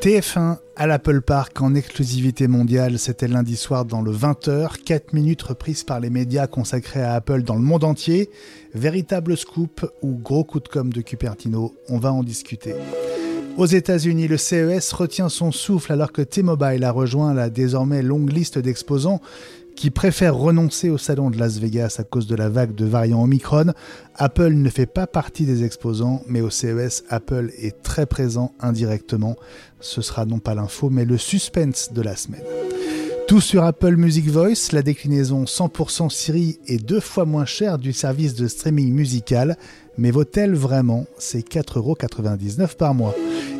TF1 à l'Apple Park en exclusivité mondiale, c'était lundi soir dans le 20h, 4 minutes reprises par les médias consacrés à Apple dans le monde entier. Véritable scoop ou gros coup de com' de Cupertino, on va en discuter. Aux États-Unis, le CES retient son souffle alors que T-Mobile a rejoint la désormais longue liste d'exposants qui préfèrent renoncer au salon de Las Vegas à cause de la vague de variants Omicron. Apple ne fait pas partie des exposants, mais au CES, Apple est très présent indirectement. Ce sera non pas l'info, mais le suspense de la semaine. Tout sur Apple Music Voice, la déclinaison 100% Siri est deux fois moins chère du service de streaming musical, mais vaut-elle vraiment C'est 4,99€ par mois?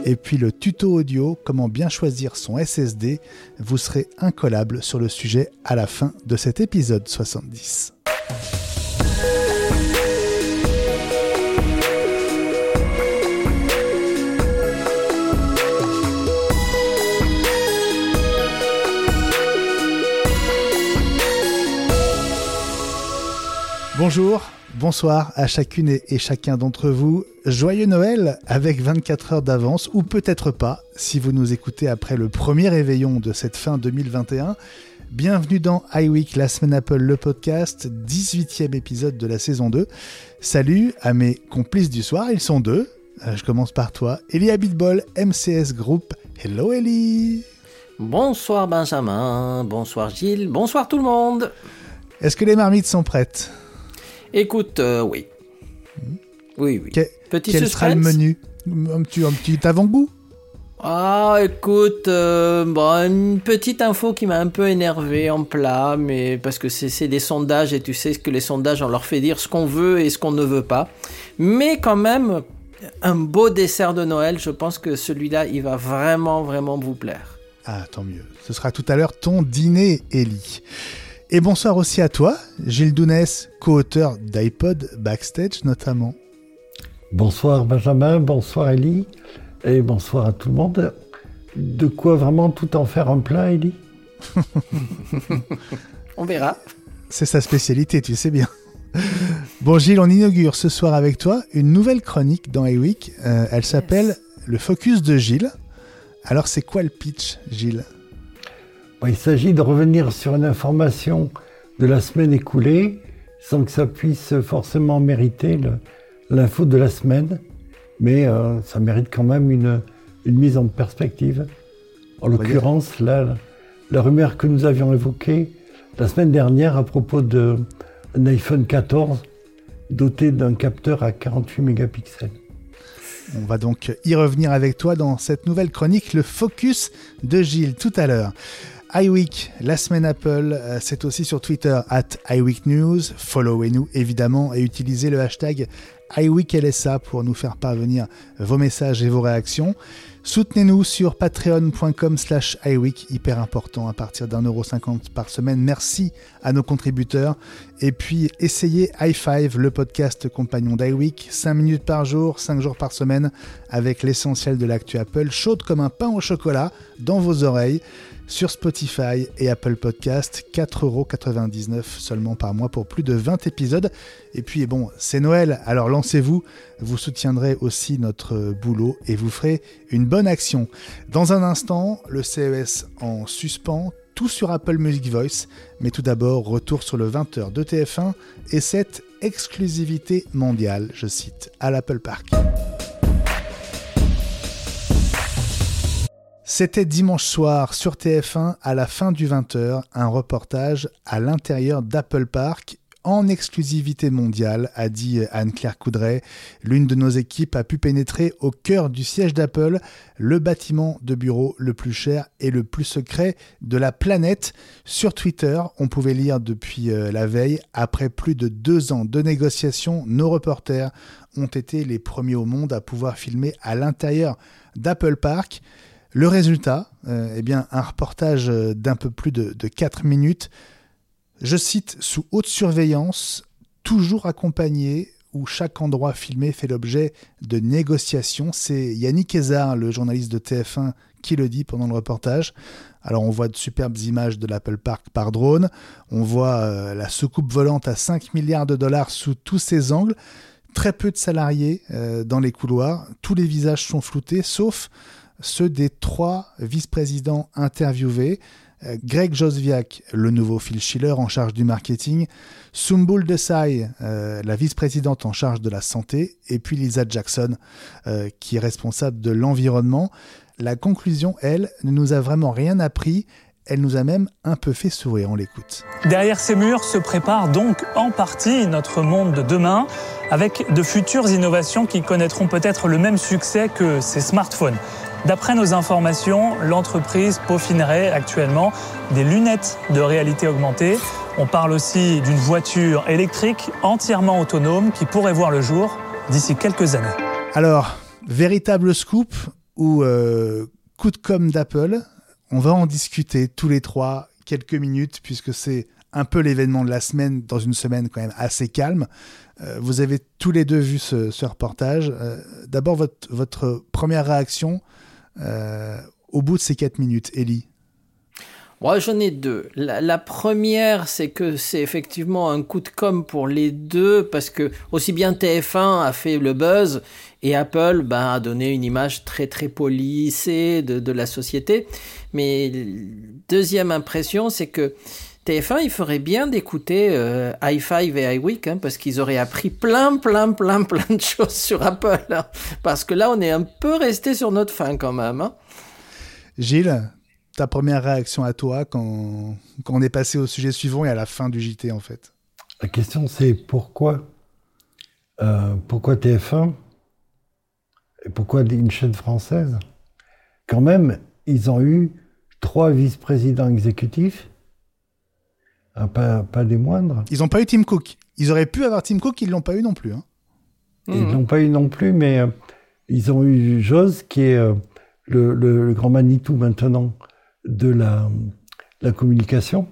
Et puis le tuto audio, comment bien choisir son SSD, vous serez incollable sur le sujet à la fin de cet épisode 70. Bonjour, bonsoir à chacune et chacun d'entre vous. Joyeux Noël avec 24 heures d'avance, ou peut-être pas, si vous nous écoutez après le premier réveillon de cette fin 2021. Bienvenue dans iWeek, la semaine Apple, le podcast, 18e épisode de la saison 2. Salut à mes complices du soir, ils sont deux. Euh, je commence par toi, Elie Abitbol, MCS Group. Hello Ellie Bonsoir Benjamin, bonsoir Gilles, bonsoir tout le monde Est-ce que les marmites sont prêtes? Écoute, euh, oui. Hmm. Oui, oui. petit quel sera le menu? Un petit, un petit avant-goût? Ah, écoute, euh, une petite info qui m'a un peu énervé en plat, mais parce que c'est des sondages et tu sais que les sondages, on leur fait dire ce qu'on veut et ce qu'on ne veut pas. Mais quand même, un beau dessert de Noël, je pense que celui-là, il va vraiment, vraiment vous plaire. Ah, tant mieux. Ce sera tout à l'heure ton dîner, Ellie. Et bonsoir aussi à toi, Gilles Dounès, co-auteur d'iPod Backstage notamment. Bonsoir Benjamin, bonsoir Ellie, et bonsoir à tout le monde. De quoi vraiment tout en faire un plat, Ellie On verra. C'est sa spécialité, tu sais bien. Bon Gilles, on inaugure ce soir avec toi une nouvelle chronique dans iWeek. Euh, elle s'appelle Le Focus de Gilles. Alors c'est quoi le pitch, Gilles? Il s'agit de revenir sur une information de la semaine écoulée sans que ça puisse forcément mériter l'info de la semaine, mais euh, ça mérite quand même une, mise en perspective. En l'occurrence, la, la rumeur que nous avions évoquée la semaine dernière à propos d'un iPhone 14 doté d'un capteur à 48 mégapixels. On va donc y revenir avec toi dans cette nouvelle chronique, le focus de Gilles tout à l'heure iWeek, la semaine Apple, euh, c'est aussi sur Twitter, at iWeekNews. Followez-nous évidemment et utilisez le hashtag iWeekLSA pour nous faire parvenir vos messages et vos réactions. Soutenez-nous sur patreon.com slash iWeek, hyper important à partir d'un euro cinquante par semaine. Merci à nos contributeurs. Et puis essayez i5, le podcast compagnon d'iWeek, 5 minutes par jour, 5 jours par semaine, avec l'essentiel de l'actu Apple, chaude comme un pain au chocolat, dans vos oreilles sur Spotify et Apple Podcast, 4,99€ seulement par mois pour plus de 20 épisodes. Et puis bon, c'est Noël, alors lancez-vous, vous soutiendrez aussi notre boulot et vous ferez une bonne action. Dans un instant, le CES en suspens, tout sur Apple Music Voice, mais tout d'abord, retour sur le 20h de TF1 et cette exclusivité mondiale, je cite, à l'Apple Park. C'était dimanche soir sur TF1 à la fin du 20h, un reportage à l'intérieur d'Apple Park en exclusivité mondiale, a dit Anne-Claire Coudray. L'une de nos équipes a pu pénétrer au cœur du siège d'Apple, le bâtiment de bureau le plus cher et le plus secret de la planète. Sur Twitter, on pouvait lire depuis euh, la veille, après plus de deux ans de négociations, nos reporters ont été les premiers au monde à pouvoir filmer à l'intérieur d'Apple Park. Le résultat, euh, eh bien, un reportage euh, d'un peu plus de, de 4 minutes, je cite, sous haute surveillance, toujours accompagné, où chaque endroit filmé fait l'objet de négociations. C'est Yannick Ezard, le journaliste de TF1, qui le dit pendant le reportage. Alors on voit de superbes images de l'Apple Park par drone, on voit euh, la soucoupe volante à 5 milliards de dollars sous tous ses angles, très peu de salariés dans les couloirs, tous les visages sont floutés, sauf ceux des trois vice-présidents interviewés. Euh, Greg Josviak, le nouveau Phil Schiller en charge du marketing, Sumbul Desai, euh, la vice-présidente en charge de la santé, et puis Lisa Jackson, euh, qui est responsable de l'environnement. La conclusion, elle, ne nous a vraiment rien appris. Elle nous a même un peu fait sourire, on l'écoute. Derrière ces murs se prépare donc en partie notre monde de demain, avec de futures innovations qui connaîtront peut-être le même succès que ces smartphones. D'après nos informations, l'entreprise peaufinerait actuellement des lunettes de réalité augmentée. On parle aussi d'une voiture électrique entièrement autonome qui pourrait voir le jour d'ici quelques années. Alors, véritable scoop ou euh, coup de com' d'Apple on va en discuter tous les trois quelques minutes puisque c'est un peu l'événement de la semaine dans une semaine quand même assez calme. Euh, vous avez tous les deux vu ce, reportage. Euh, d'abord, votre, première réaction euh, au bout de ces quatre minutes, Ellie? Moi, j'en ai deux. La, première, c'est que c'est effectivement un coup de com pour les deux, parce que aussi bien TF1 a fait le buzz, et Apple ben, a donné une image très très polissée de, de la société. Mais deuxième impression, c'est que TF1, il ferait bien d'écouter euh, i5 et iWeek, hein, parce qu'ils auraient appris plein, plein, plein, plein de choses sur Apple. Hein. parce que là, on est un peu resté sur notre fin quand même. Hein. Gilles, ta première réaction à toi quand, quand, on est passé au sujet suivant et à la fin du JT, en fait? La question, c'est pourquoi euh, Pourquoi TF1 Et pourquoi une chaîne française? Quand même, ils ont eu trois vice-présidents exécutifs, hein, pas, pas, des moindres. Ils n'ont pas eu Tim Cook. Ils auraient pu avoir Tim Cook, ils ne l'ont pas eu non plus. Hein. Ils ne l'ont pas eu non plus, mais euh, ils ont eu Jos, qui est euh, le, grand Manitou maintenant de la, la, communication,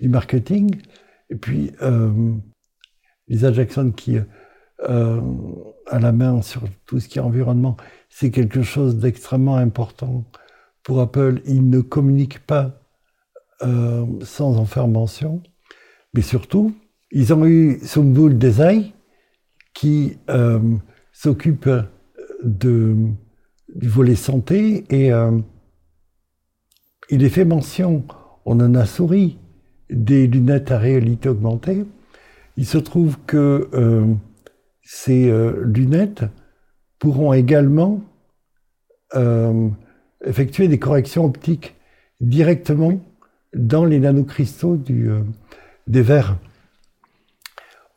du marketing. Et puis euh, Lisa Jackson qui euh, a la main sur tout ce qui est environnement. C'est quelque chose d'extrêmement important pour Apple, ils ne communiquent pas euh, sans en faire mention. Mais surtout, ils ont eu Sumbul Desai qui euh, s'occupe du volet santé et il est fait mention, on en a souri, des lunettes à réalité augmentée. Il se trouve que ces lunettes pourront également effectuer des corrections optiques directement dans les nanocristaux euh, des verres.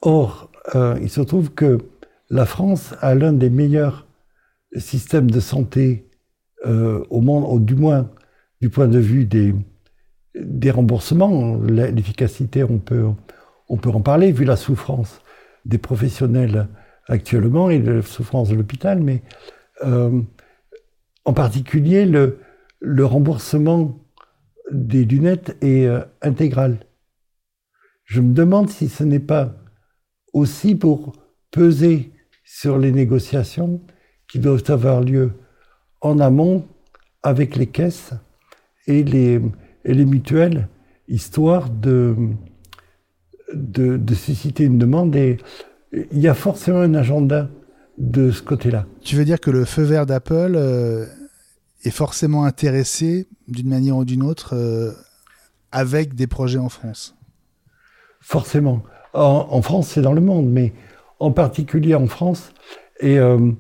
Or, euh, il se trouve que la France a l'un des meilleurs systèmes de santé euh, au monde, ou du moins du point de vue des, remboursements. L'efficacité, on peut en parler, vu la souffrance des professionnels actuellement et la souffrance de l'hôpital, mais en particulier, le, remboursement des lunettes est euh, intégral. Je me demande si ce n'est pas aussi pour peser sur les négociations qui doivent avoir lieu en amont avec les caisses et les, et les mutuelles, histoire de, de, susciter une demande. Et il y a forcément un agenda de ce côté-là. Tu veux dire que le feu vert d'Apple euh, est forcément intéressé d'une manière ou d'une autre euh, avec des projets en France? Forcément. En, France, c'est dans le monde, mais en particulier en France. Et euh,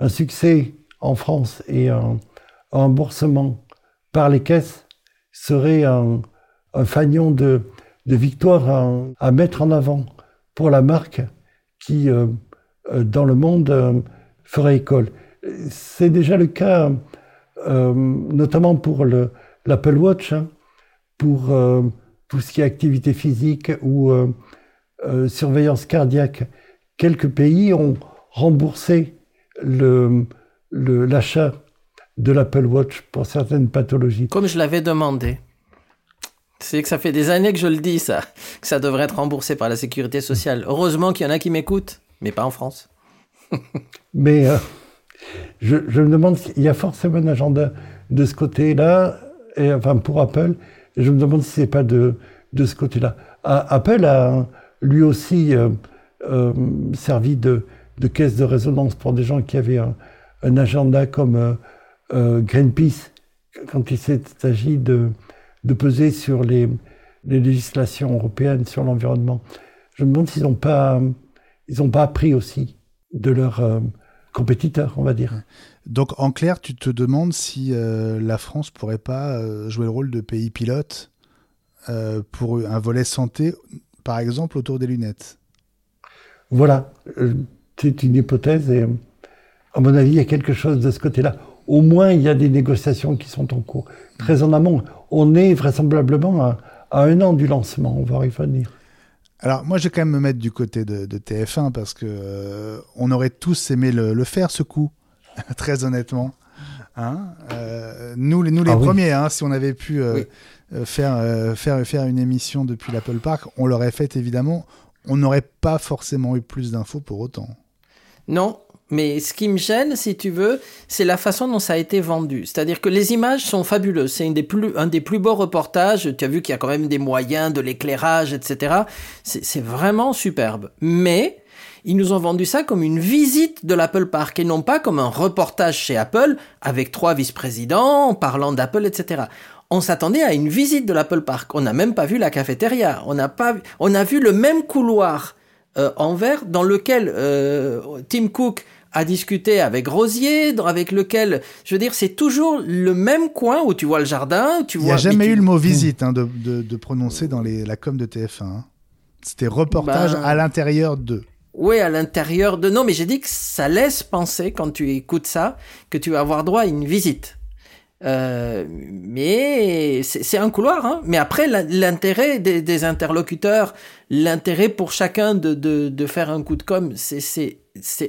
un succès en France et un, remboursement par les caisses serait un, fanion de, victoire à, mettre en avant pour la marque qui, euh, dans le monde, ferait école. C'est déjà le cas euh, notamment pour l'Apple Watch, hein, pour euh, tout ce qui est activité physique ou euh, surveillance cardiaque. Quelques pays ont remboursé l'achat de l'Apple Watch pour certaines pathologies. Comme je l'avais demandé. C'est que ça fait des années que je le dis, ça, que ça devrait être remboursé par la sécurité sociale. Heureusement qu'il y en a qui m'écoutent, mais pas en France. mais je, me demande s'il y a forcément un agenda de ce côté-là, enfin pour Apple, je me demande si c'est pas de, de ce côté-là. Apple a lui aussi euh, euh, servi de, de, caisse de résonance pour des gens qui avaient un, agenda comme Greenpeace, quand il s'agit de, de peser sur les, les législations européennes sur l'environnement. Je me demande s'ils n'ont pas, ils ont pas appris aussi de leurs euh, compétiteurs, on va dire. Donc en clair, tu te demandes si euh, la France pourrait pas euh, jouer le rôle de pays pilote pour un volet santé, par exemple autour des lunettes. Voilà, c'est une hypothèse et à mon avis, il y a quelque chose de ce côté-là. Au moins, il y a des négociations qui sont en cours. Très en amont, on est vraisemblablement à, à un an du lancement, on va y revenir. Alors moi, je vais quand même me mettre du côté de, TF1 parce que euh, on aurait tous aimé le, faire ce coup, très honnêtement. Hein euh, nous, les, nous les ah premiers, hein, si on avait pu euh, faire, faire, faire une émission depuis l'Apple Park, on l'aurait fait évidemment. On n'aurait pas forcément eu plus d'infos pour autant. Non, mais ce qui me gêne, si tu veux, c'est la façon dont ça a été vendu. C'est-à-dire que les images sont fabuleuses. C'est un des plus, beaux reportages. Tu as vu qu'il y a quand même des moyens, de l'éclairage, etc. C'est vraiment superbe. Mais, ils nous ont vendu ça comme une visite de l'Apple Park et non pas comme un reportage chez Apple avec trois vice-présidents parlant d'Apple, etc. On s'attendait à une visite de l'Apple Park. On n'a même pas vu la cafétéria. On n'a pas, on a vu le même couloir euh, en verre dans lequel euh, Tim Cook à discuter avec Rosier, avec lequel, je veux dire, c'est toujours le même coin où tu vois le jardin, tu vois. Il n'y a jamais eu le mot visite hein, de, de, prononcer dans les, la com de TF1. Hein. C'était reportage ben, à l'intérieur de. Oui, à l'intérieur de. Non, mais j'ai dit que ça laisse penser, quand tu écoutes ça, que tu vas avoir droit à une visite. Euh, mais c'est un couloir. Hein. Mais après, l'intérêt des, interlocuteurs, l'intérêt pour chacun de, de, de, faire un coup de com, c'est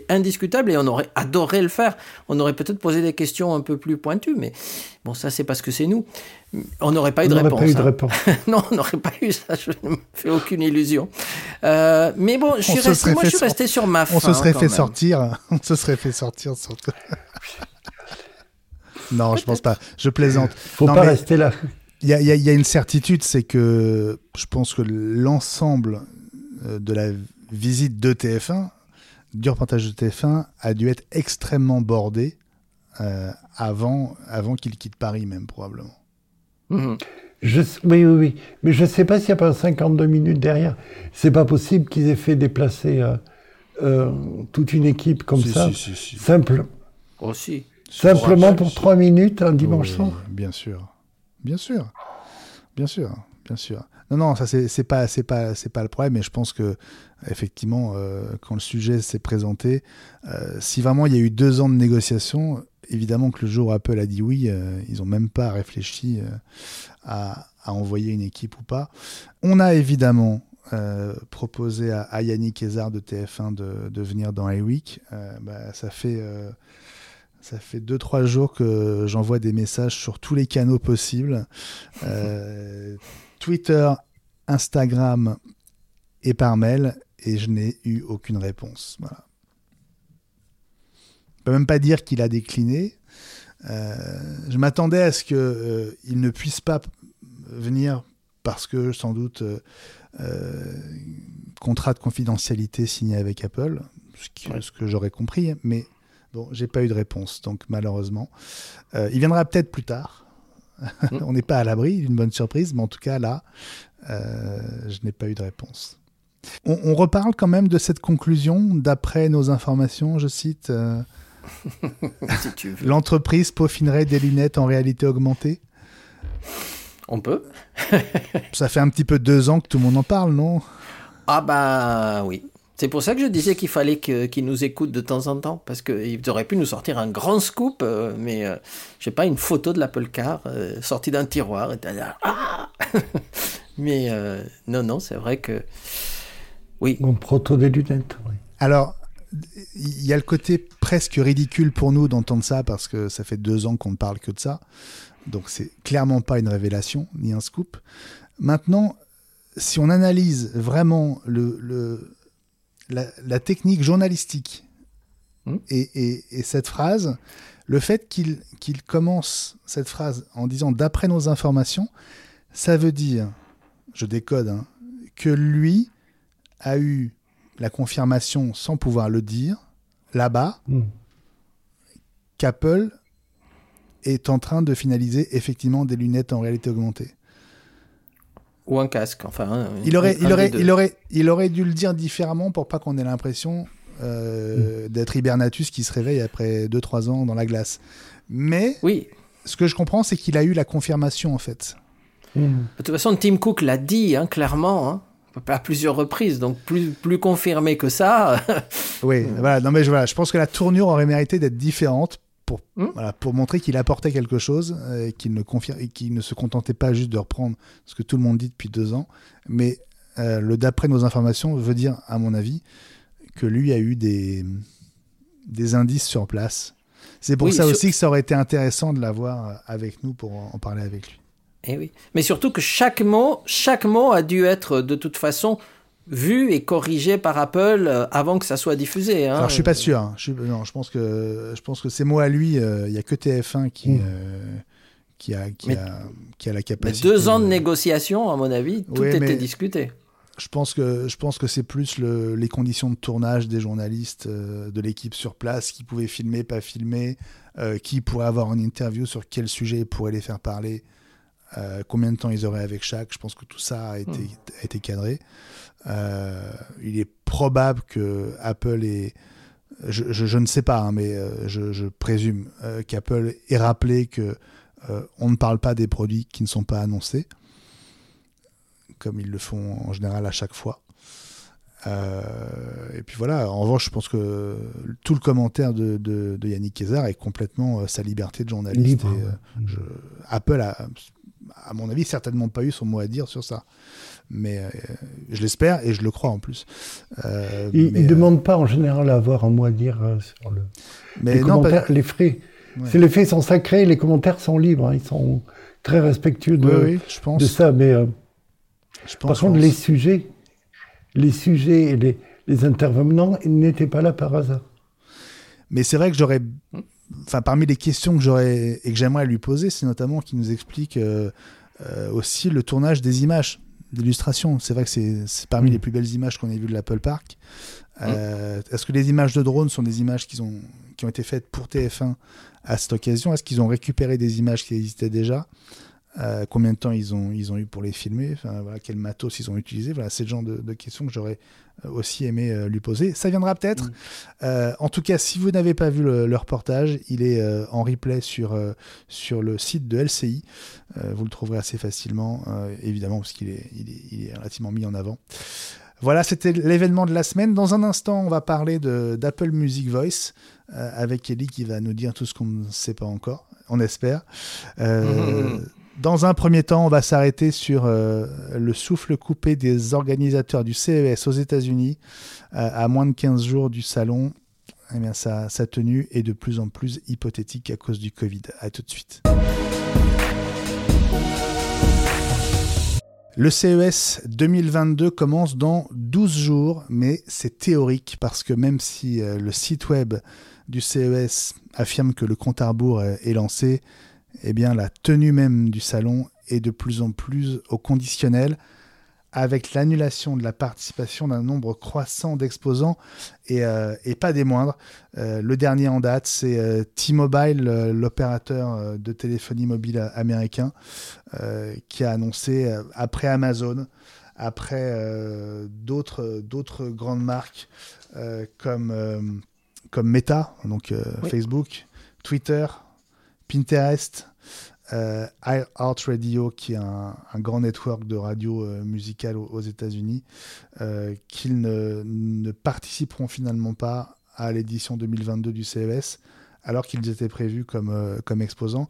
indiscutable et on aurait adoré le faire. On aurait peut-être posé des questions un peu plus pointues, mais bon, ça c'est parce que c'est nous. On n'aurait pas, eu de réponse. Pas eu de réponse. non, on n'aurait pas eu ça. Je ne me fais aucune illusion. Euh, mais bon, je suis resté, moi, je suis resté sur ma fin. On se serait fait sortir. On se serait fait sortir. Non, je pense pas. Je plaisante. Faut pas rester là. Il y, y a, une certitude, c'est que je pense que l'ensemble euh, de la visite de TF1, du reportage de TF1, a dû être extrêmement bordé euh, avant, avant qu'il quitte Paris, même probablement. Mhm. Je, oui, oui, oui. Mais je ne sais pas s'il n'y a pas 52 minutes derrière. C'est pas possible qu'ils aient fait déplacer euh, toute une équipe comme ça. Si, si, Simple. Aussi. Simplement pour trois minutes un dimanche soir Bien sûr. Bien sûr. Bien sûr. Bien sûr. Non, non, ça c'est pas c'est pas c'est pas le problème. Mais je pense que effectivement, euh, quand le sujet s'est présenté, euh, si vraiment il y a eu deux ans de négociations, évidemment que le jour où Apple a dit oui, euh, ils ont même pas réfléchi à, à, envoyer une équipe ou pas. On a évidemment proposé à, Yannick Ezard de TF1 de, de venir dans iWeek. Bah, ça fait ça fait 2-3 jours que j'envoie des messages sur tous les canaux possibles. Twitter, Instagram et par mail. Et je n'ai eu aucune réponse. Voilà. Je peux même pas dire qu'il a décliné. Euh, je m'attendais à ce qu'il euh, ne puisse pas venir parce que sans doute contrat de confidentialité signé avec Apple, ce que j'aurais compris, mais Bon, j'ai pas eu de réponse, donc malheureusement. Euh, il viendra peut-être plus tard. Mm. On n'est pas à l'abri d'une bonne surprise, mais en tout cas là, euh, je n'ai pas eu de réponse. On, reparle quand même de cette conclusion, d'après nos informations, je cite. Euh, l'entreprise peaufinerait des lunettes en réalité augmentée? On peut. Ça fait un petit peu deux ans que tout le monde en parle, non? Ah bah oui. C'est pour ça que je disais qu'il fallait qu'ils nous écoutent de temps en temps, parce qu'ils auraient pu nous sortir un grand scoop, euh, mais euh, je sais pas, une photo de l'Apple Car euh, sortie d'un tiroir, et ah Mais non, non, c'est vrai que oui. Mon proto des lunettes. Oui. Alors, il y a le côté presque ridicule pour nous d'entendre ça, parce que ça fait deux ans qu'on ne parle que de ça, donc c'est clairement pas une révélation ni un scoop. Maintenant, si on analyse vraiment le, le la, technique journalistique hmm. et, cette phrase, le fait qu'il commence cette phrase en disant d'après nos informations, ça veut dire, je décode, hein, que lui a eu la confirmation sans pouvoir le dire là-bas hmm. qu'Apple est en train de finaliser effectivement des lunettes en réalité augmentée. Ou un casque, enfin. Il aurait, un il, aurait, il, aurait, il aurait dû le dire différemment pour pas qu'on ait l'impression euh, d'être Hibernatus qui se réveille après 2-3 ans dans la glace. Mais Oui. ce que je comprends, c'est qu'il a eu la confirmation en fait. Mmh. De toute façon, Tim Cook l'a dit hein, clairement, hein, à plusieurs reprises, donc plus, plus confirmé que ça. Oui, voilà. Non, mais je, voilà, je pense que la tournure aurait mérité d'être différente pour, Hmm. voilà, pour montrer qu'il apportait quelque chose euh, et qu'il ne, confir- et qu'il ne se contentait pas juste de reprendre ce que tout le monde dit depuis deux ans. Mais euh, le d'après nos informations veut dire, à mon avis, que lui a eu des, des indices sur place. C'est pour Oui, ça sur- aussi que ça aurait été intéressant de l'avoir euh, avec nous pour en parler avec lui. Eh oui. Mais surtout que chaque mot, chaque mot a dû être de toute façon vu et corrigé par Apple euh, avant que ça soit diffusé. hein. Alors je suis pas sûr. hein. Je, suis- non, je pense que je pense que ces mots à lui, euh, il y a que TF1 qui Mm. euh, qui a qui Mais- a qui a la Mais capacité. deux ans de de- négociation, à mon avis, tout Oui, était discuté. Je pense que je pense que c'est plus le- les conditions de tournage des journalistes euh, de l'équipe sur place qui pouvaient filmer, pas filmer, euh, qui pourrait avoir une interview sur quel sujet ils pourraient les faire parler, euh, combien de temps ils auraient avec chaque. Je pense que tout ça a été Hmm. a été cadré. Euh, il est probable que Apple ait je, je- je ne sais pas, hein, mais euh, je, je présume euh, qu'Apple ait rappelé que euh, on ne parle pas des produits qui ne sont pas annoncés, comme ils le font en général à chaque fois. Euh, et puis voilà, en revanche, je pense que tout le commentaire de, de- de Yannick Kézar est complètement euh, sa liberté de journaliste. Et, euh, je- Apple a, à mon avis, certainement pas eu son mot à dire sur ça. Mais euh, je l'espère et je le crois en plus. Euh, Il ne euh, demande pas en général à avoir un mot à dire sur le, mais les non, pas- les frais. Ouais. Les faits sont sacrés, les commentaires sont libres, hein, ils sont très respectueux de, oui, oui, je pense. de ça. Mais je pense, par contre, pense. les sujets, les sujets et les, les intervenants ils n'étaient pas là par hasard. Mais c'est vrai que j'aurais. Enfin, parmi les questions que j'aurais et que j'aimerais lui poser, c'est notamment qu'il nous explique euh, euh, aussi le tournage des images, d'illustrations. C'est vrai que c'est parmi Mm. les plus belles images qu'on ait vues de l'Apple Park. Euh, Est-ce que les images de drone sont des images qui ont, qui ont été faites pour TF1 à cette occasion? Est-ce qu'ils ont récupéré des images qui existaient déjà? Euh, Combien de temps ils ont, ils ont eu pour les filmer? Enfin, voilà, Quel matos ils ont utilisé? Voilà, C'est le genre de, de questions que j'aurais euh, aussi aimé euh, lui poser. Ça viendra peut-être. Euh, en tout cas, si vous n'avez pas vu le, le reportage, il est euh, en replay sur, euh, sur le site de LCI. Euh, vous le trouverez assez facilement, euh, évidemment, parce qu'il est, il est, il est relativement mis en avant. Voilà, c'était l'événement de la semaine. Dans un instant, on va parler de- d'Apple Music Voice euh, avec Ellie qui va nous dire tout ce qu'on ne sait pas encore, on espère. Euh, Dans un premier temps, on va s'arrêter sur euh, le souffle coupé des organisateurs du CES aux États-Unis euh, à moins de 15 jours du salon. Eh bien, sa, tenue est de plus en plus hypothétique à cause du Covid. À tout de suite. Le CES 2022 commence dans 12 jours, mais c'est théorique parce que même si euh, le site web du CES affirme que le compte à rebours est lancé, eh bien la tenue même du salon est de plus en plus au conditionnel avec l'annulation de la participation d'un nombre croissant d'exposants et, euh, et pas des moindres. Euh, le dernier en date, c'est euh, T-Mobile, l'opérateur de téléphonie mobile américain, qui a annoncé, après Amazon, après d'autres grandes marques comme, comme Meta, donc Oui. Facebook, Twitter, Pinterest, euh, iHeartRadio, qui est un, grand network de radio euh, musicale aux, États-Unis, euh, qu'ils ne, participeront finalement pas à l'édition 2022 du CES, alors qu'ils étaient prévus comme, euh, exposants.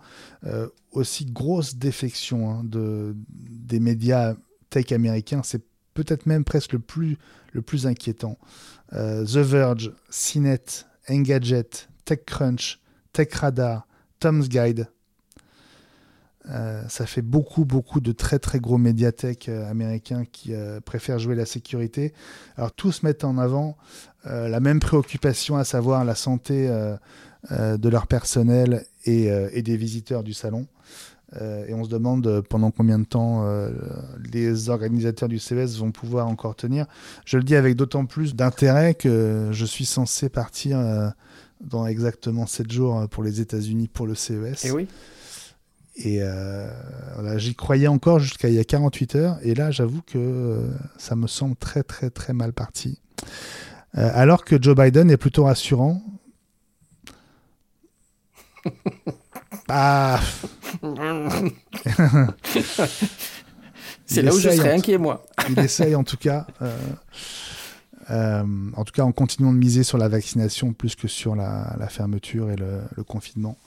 Aussi grosse défection hein, de, des médias tech américains, c'est peut-être même presque le plus, le plus inquiétant. The Verge, CNET, Engadget, TechCrunch, TechRadar, Tom's Guide. Euh, ça fait beaucoup, beaucoup de très, très gros médiathèques euh, américains qui euh, préfèrent jouer la sécurité. Alors, tous mettent en avant la même préoccupation, à savoir la santé de leur personnel et, et des visiteurs du salon. Et on se demande pendant combien de temps les organisateurs du CES vont pouvoir encore tenir. Je le dis avec d'autant plus d'intérêt que je suis censé partir dans exactement 7 jours pour les États-Unis pour le CES. Et oui. Et euh, j'y croyais encore jusqu'à il y a 48 heures. Et là, j'avoue que euh, ça me semble très, très, très mal parti. Euh, alors que Joe Biden est plutôt rassurant. ah C'est là où je serais inquiet, moi. il essaye en tout cas. En tout cas, en continuant de miser sur la vaccination plus que sur la, fermeture et le confinement.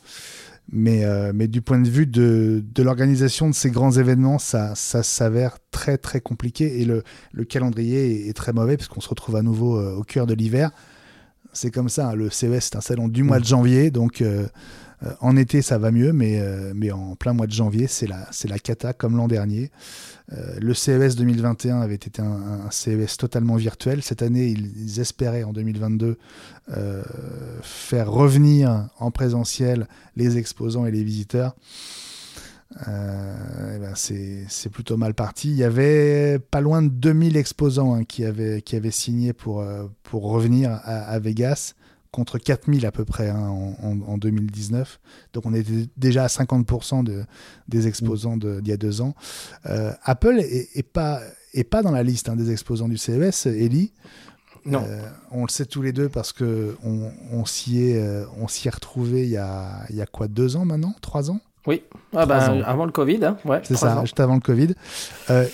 Mais, euh, mais du point de vue de, de l'organisation de ces grands événements, ça, ça s'avère très très compliqué et le, le calendrier est, très mauvais parce qu'on se retrouve à nouveau euh, au cœur de l'hiver. C'est comme ça, hein, le CES c'est un salon du mois de janvier, donc euh, en été ça va mieux, mais, mais en plein mois de janvier c'est la, cata comme l'an dernier. Euh, le CES 2021 avait été un, CES totalement virtuel. Cette année, ils, espéraient en 2022 euh, faire revenir en présentiel les exposants et les visiteurs. Euh, eh ben c'est plutôt mal parti. Il y avait pas loin de 2000 exposants hein, qui, avaient, signé pour revenir à Vegas contre 4000 à peu près hein, en, 2019. Donc on était déjà à 50% de, des exposants d'il y a deux ans. Euh, Apple est, pas, est pas dans la liste hein, des exposants du CES, Ellie. Non. Euh, on le sait tous les deux parce que on, on s'y est, euh, on s'y est retrouvé il y a, il y a quoi deux ans maintenant, trois ans? Oui, ah ben, avant le Covid, hein. ouais, c'est ça, juste avant le Covid.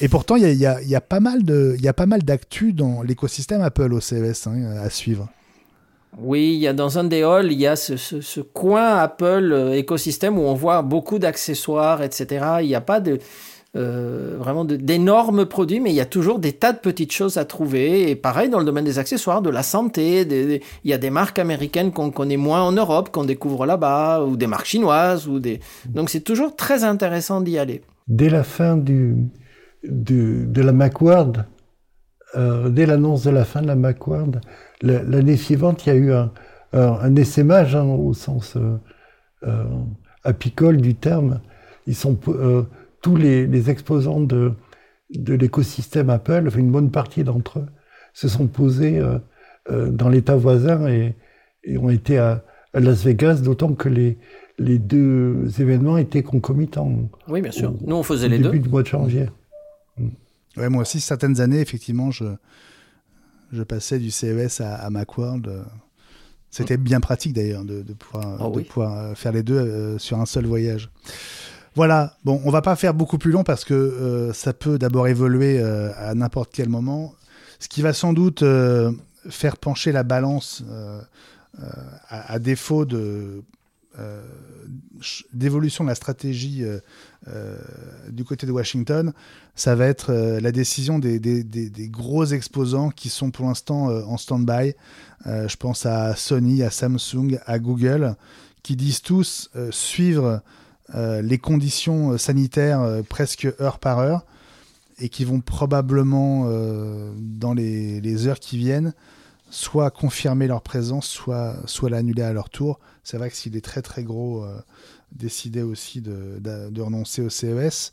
et pourtant, il y a, y, a, y a, pas mal de, il y a pas mal d'actu dans l'écosystème Apple au CES hein, à suivre. Oui, il y a dans un des halls, il y a ce, coin Apple euh, écosystème où on voit beaucoup d'accessoires, etc. Il n'y a pas euh, vraiment d'énormes produits, mais il y a toujours des tas de petites choses à trouver. Et pareil dans le domaine des accessoires, de la santé, il y a des marques américaines qu'on connaît moins en Europe, qu'on découvre là-bas, ou des marques chinoises, ou des. Donc c'est toujours très intéressant d'y aller. Dès la fin de la Macworld, euh, dès l'annonce de la fin de la Macworld, l'année suivante, il y a eu un, un, essaimage hein, au sens euh, euh, apicole du terme. Ils sont tous les, exposants de, de l'écosystème Apple, une bonne partie d'entre eux, se sont posés dans l'État voisin et, ont été à, Las Vegas, d'autant que les, les deux événements étaient concomitants. Oui, bien sûr. Nous, on faisait les deux. Début du mois de janvier. Ouais, moi aussi, certaines années, effectivement, je, je passais du CES à, Macworld. C'était bien pratique d'ailleurs de, pouvoir, oh pouvoir, euh, faire les deux euh, sur un seul voyage. Voilà, bon, on va pas faire beaucoup plus long parce que euh, ça peut d'abord évoluer à n'importe quel moment. Ce qui va sans doute faire pencher la balance à, défaut de d'évolution de la stratégie du côté de Washington, ça va être euh, la décision des, gros exposants qui sont pour l'instant euh, en stand-by. Euh, je pense à Sony, à Samsung, à Google, qui disent tous suivre les conditions sanitaires presque heure par heure et qui vont probablement, dans les, heures qui viennent, soit confirmer leur présence, soit, l'annuler à leur tour. C'est vrai que si les très très gros décidaient aussi de, renoncer au CES,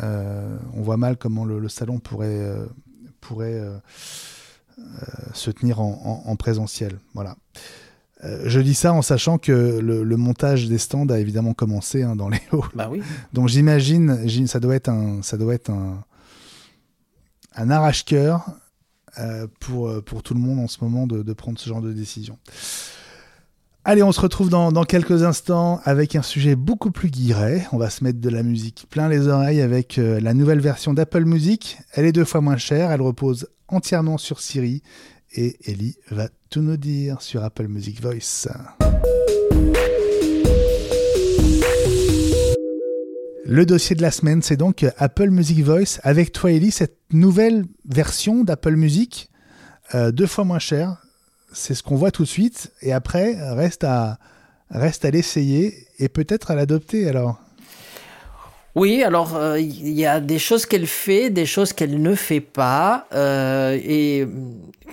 on voit mal comment le, salon pourrait, euh, pourrait euh, se tenir en, présentiel. Voilà. je dis ça en sachant que le, montage des stands a évidemment commencé hein, dans les hauts. Bah oui. Donc j'imagine, ça doit être un, ça doit être un, un arrache-cœur pour, pour tout le monde en ce moment de, de prendre ce genre de décision. Allez, on se retrouve dans, quelques instants avec un sujet beaucoup plus guiré. On va se mettre de la musique plein les oreilles avec euh, la nouvelle version d'Apple Music. Elle est deux fois moins chère, elle repose entièrement sur Siri et Ellie va tout nous dire sur Apple Music Voice. Le dossier de la semaine, c'est donc Apple Music Voice avec toi Ellie, cette nouvelle version d'Apple Music, euh, deux fois moins chère, c'est ce qu'on voit tout de suite. Et après, reste à, reste à l'essayer et peut-être à l'adopter alors. Oui, alors euh, il y a des choses qu'elle fait, des choses qu'elle ne fait pas. Euh, et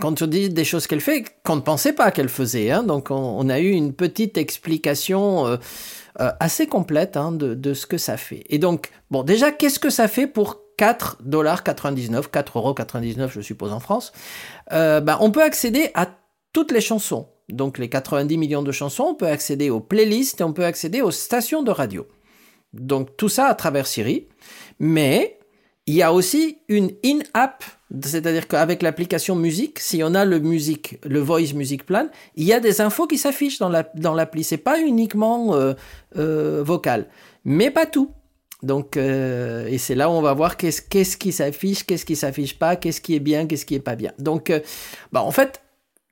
quand on dit des choses qu'elle fait, qu'on ne pensait pas qu'elle faisait. Hein, donc on, a eu une petite explication euh, assez complète hein, de, de, ce que ça fait. Et donc, bon, déjà, qu'est-ce que ça fait pour 4,99$, 4,99$, je suppose en France? Ben, On peut accéder à toutes les chansons. Donc les 90 millions de chansons, on peut accéder aux playlists et on peut accéder aux stations de radio. Donc tout ça à travers Siri. Mais il y a aussi une in-app, c'est-à-dire qu'avec l'application musique, si on a le musique, le voice music plan, il y a des infos qui s'affichent dans la dans l'appli. C'est pas uniquement euh, euh, vocal, mais pas tout. Donc euh, et c'est là où on va voir qu'est-ce qu'est-ce qui s'affiche, qu'est-ce qui s'affiche pas, qu'est-ce qui est bien, qu'est-ce qui est pas bien. Donc bah en fait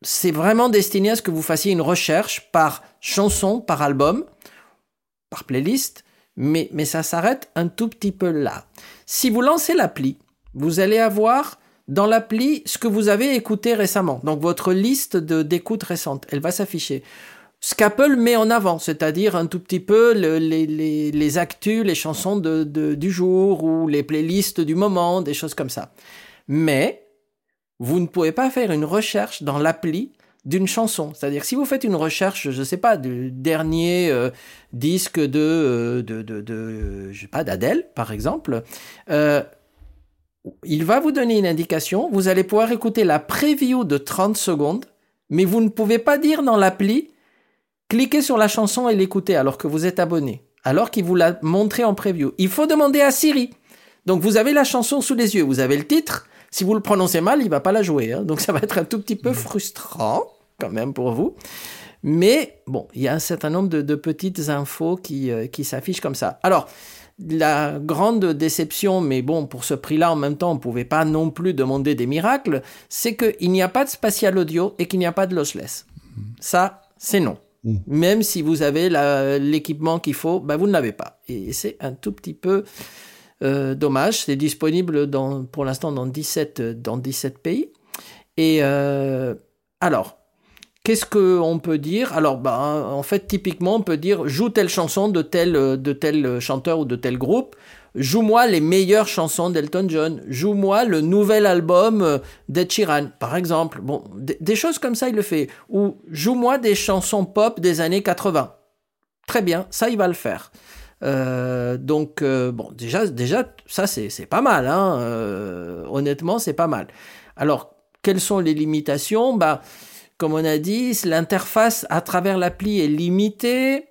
c'est vraiment destiné à ce que vous fassiez une recherche par chanson, par album, par playlist, mais, mais ça s'arrête un tout petit peu là. Si vous lancez l'appli, vous allez avoir dans l'appli ce que vous avez écouté récemment. Donc votre liste d'écoutes récentes, elle va s'afficher. Ce qu'Apple met en avant, c'est-à-dire un tout petit peu les, les, les, actus, les chansons de, du jour ou les playlists du moment, des choses comme ça. Mais vous ne pouvez pas faire une recherche dans l'appli d'une chanson. C'est-à-dire si vous faites une recherche, je ne sais pas, du dernier euh, disque de, euh, de, sais pas, d'Adèle, par exemple, euh, il va vous donner une indication. Vous allez pouvoir écouter la preview de 30 secondes, mais vous ne pouvez pas dire dans l'appli, cliquez sur la chanson et l'écouter alors que vous êtes abonné, alors qu'il vous l'a montré en preview. Il faut demander à Siri. Donc vous avez la chanson sous les yeux, vous avez le titre, si vous le prononcez mal, il va pas la jouer. Hein. Donc ça va être un tout petit peu frustrant quand même pour vous. Mais bon, il y a un certain nombre de, petites infos qui, euh, qui s'affichent comme ça. Alors, la grande déception, mais bon, pour ce prix-là, en même temps, on ne pouvait pas non plus demander des miracles, c'est qu'il n'y a pas de spatial audio et qu'il n'y a pas de lossless. Ça, c'est non. Mm. Même si vous avez l'équipement qu'il faut, ben vous ne l'avez pas. Et c'est un tout petit peu euh, dommage, c'est disponible pour l'instant dans 17, dans 17 pays. Et euh, alors, qu'est-ce qu'on peut dire? Alors, bah, en fait, typiquement, on peut dire joue telle chanson de tel, de tel chanteur ou de tel groupe. Joue-moi les meilleures chansons d'Elton John. Joue-moi le nouvel album d'Ed Sheeran, par exemple. Bon, des choses comme ça, il le fait. Ou joue-moi des chansons pop des années 80. Très bien, ça, il va le faire. Euh, donc euh, bon, déjà, déjà, ça c'est pas mal. Hein, euh, honnêtement, c'est pas mal. Alors, quelles sont les limitations? Bah, comme on a dit, l'interface à travers l'appli est limitée.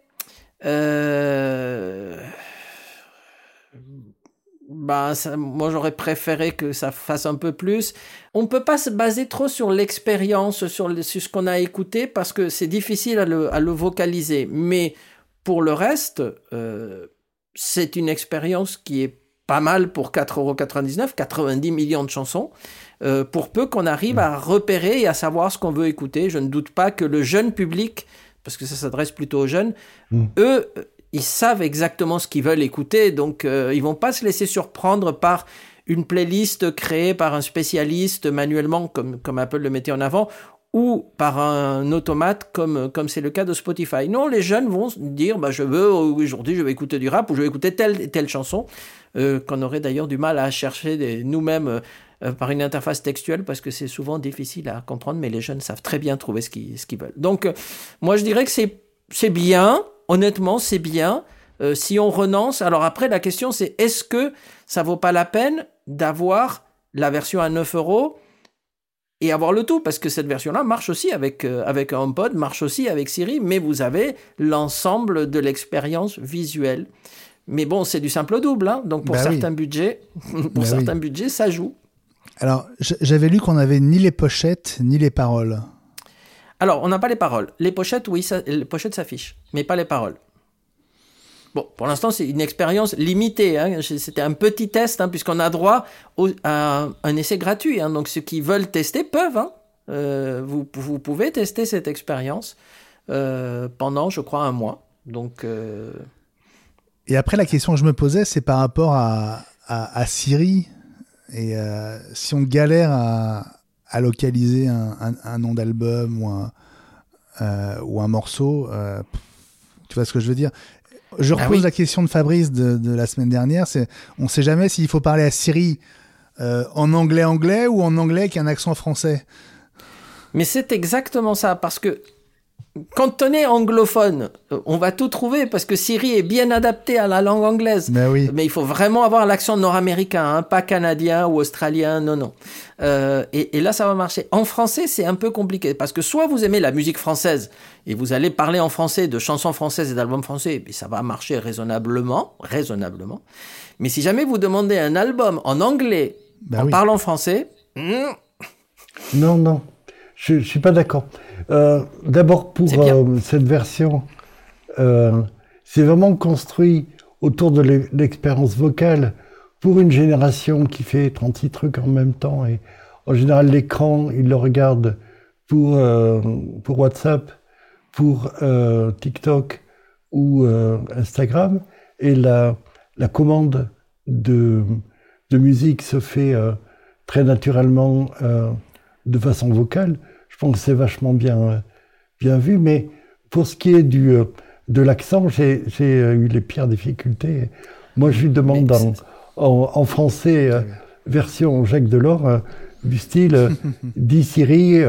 Bah, moi j'aurais préféré que ça fasse un peu plus. On peut pas se baser trop sur l'expérience, sur, sur, ce qu'on a écouté, parce que c'est difficile à le, à le vocaliser. Mais pour le reste, euh, c'est une expérience qui est pas mal pour 4,99€, 90 millions de chansons, euh, pour peu qu'on arrive à repérer et à savoir ce qu'on veut écouter. Je ne doute pas que le jeune public, parce que ça s'adresse plutôt aux jeunes, mm. eux, ils savent exactement ce qu'ils veulent écouter, donc euh, ils vont pas se laisser surprendre par une playlist créée par un spécialiste manuellement, comme, comme Apple le mettait en avant, ou par un automate comme comme c'est le cas de Spotify. Non, les jeunes vont dire bah je veux aujourd'hui je vais écouter du rap ou je vais écouter telle telle chanson euh, qu'on aurait d'ailleurs du mal à chercher nous-mêmes euh, par une interface textuelle parce que c'est souvent difficile à comprendre mais les jeunes savent très bien trouver ce qu'ils ce veulent. Donc euh, moi je dirais que c'est c'est bien, honnêtement, c'est bien. si on renonce, alors après la question c'est est-ce que ça vaut pas la peine d'avoir la version à 9 euros et avoir le tout, parce que cette version-là marche aussi avec, euh, avec HomePod, marche aussi avec Siri, mais vous avez l'ensemble de l'expérience visuelle. Mais bon, c'est du simple double, hein, donc pour bah certains budgets, pour bah certains budgets, ça joue. Alors, j'avais lu qu'on n'avait ni les pochettes ni les paroles. Alors, on n'a pas les paroles. Les pochettes, oui, ça, les pochettes s'affichent, mais pas les paroles. Bon, pour l'instant, c'est une expérience limitée. Hein. C'était un petit test, hein, puisqu'on a droit à un essai gratuit. Hein. Donc, ceux qui veulent tester peuvent. Euh, vous, pouvez tester cette expérience euh, pendant, je crois, un mois. Donc. Euh, Et après, la question que je me posais, c'est par rapport à, Siri. Et si on galère à, localiser un, nom d'album ou un morceau, tu vois ce que je veux dire? Je ah repose la question de Fabrice de, la semaine dernière. C'est, on ne sait jamais s'il faut parler à Siri euh, en anglais anglais ou en anglais qui a un accent français. Mais c'est exactement ça, parce que quand on est anglophone, euh, on va tout trouver parce que Siri est bien adapté à la langue anglaise. Mais oui. Mais il faut vraiment avoir l'accent nord-américain, hein, pas canadien ou australien, non, non. Euh, et, et, là, ça va marcher. En français, c'est un peu compliqué parce que soit vous aimez la musique française et vous allez parler en français de chansons françaises et d'albums français, et ça va marcher raisonnablement, raisonnablement. Mais si jamais vous demandez un album en anglais Bah en oui. parlant français, hmm, Non, non, je ne suis pas d'accord. Euh, D'abord, pour euh, cette version, euh, c'est vraiment construit autour de l'e- l'expérience vocale pour une génération qui fait 36 trucs en même temps. Et en général, l'écran, ils le regardent pour, pour WhatsApp, pour TikTok ou Instagram. Et la, la commande de, de musique se fait très naturellement de façon vocale. Je pense que c'est vachement bien, euh, bien vu. Mais pour ce qui est du, euh, de l'accent, j'ai j'ai, euh, eu les pires difficultés. Moi, je lui demande en, en, en français, euh, version Jacques Delors, euh, du style euh, Dis Siri,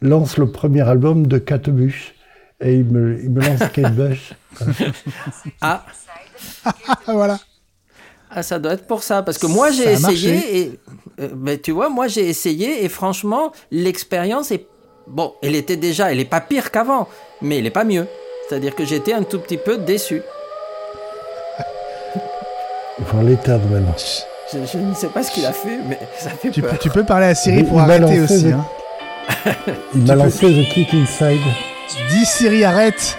lance le premier album de Catebush. Et il me, il me lance Kate Bush. ah, voilà. Ah, ça doit être pour ça, parce que moi j'ai essayé marché. et euh, mais tu vois, moi j'ai essayé et franchement l'expérience est bon, elle était déjà, elle est pas pire qu'avant, mais elle est pas mieux. C'est-à-dire que j'étais un tout petit peu déçu. Maintenant. Je, je ne sais pas ce qu'il a fait, mais ça fait Tu, peur. peux- tu peux parler à Siri Il- pour il arrêter aussi. Hein. Il m'a lancé The Kick Inside. Dis Siri, arrête.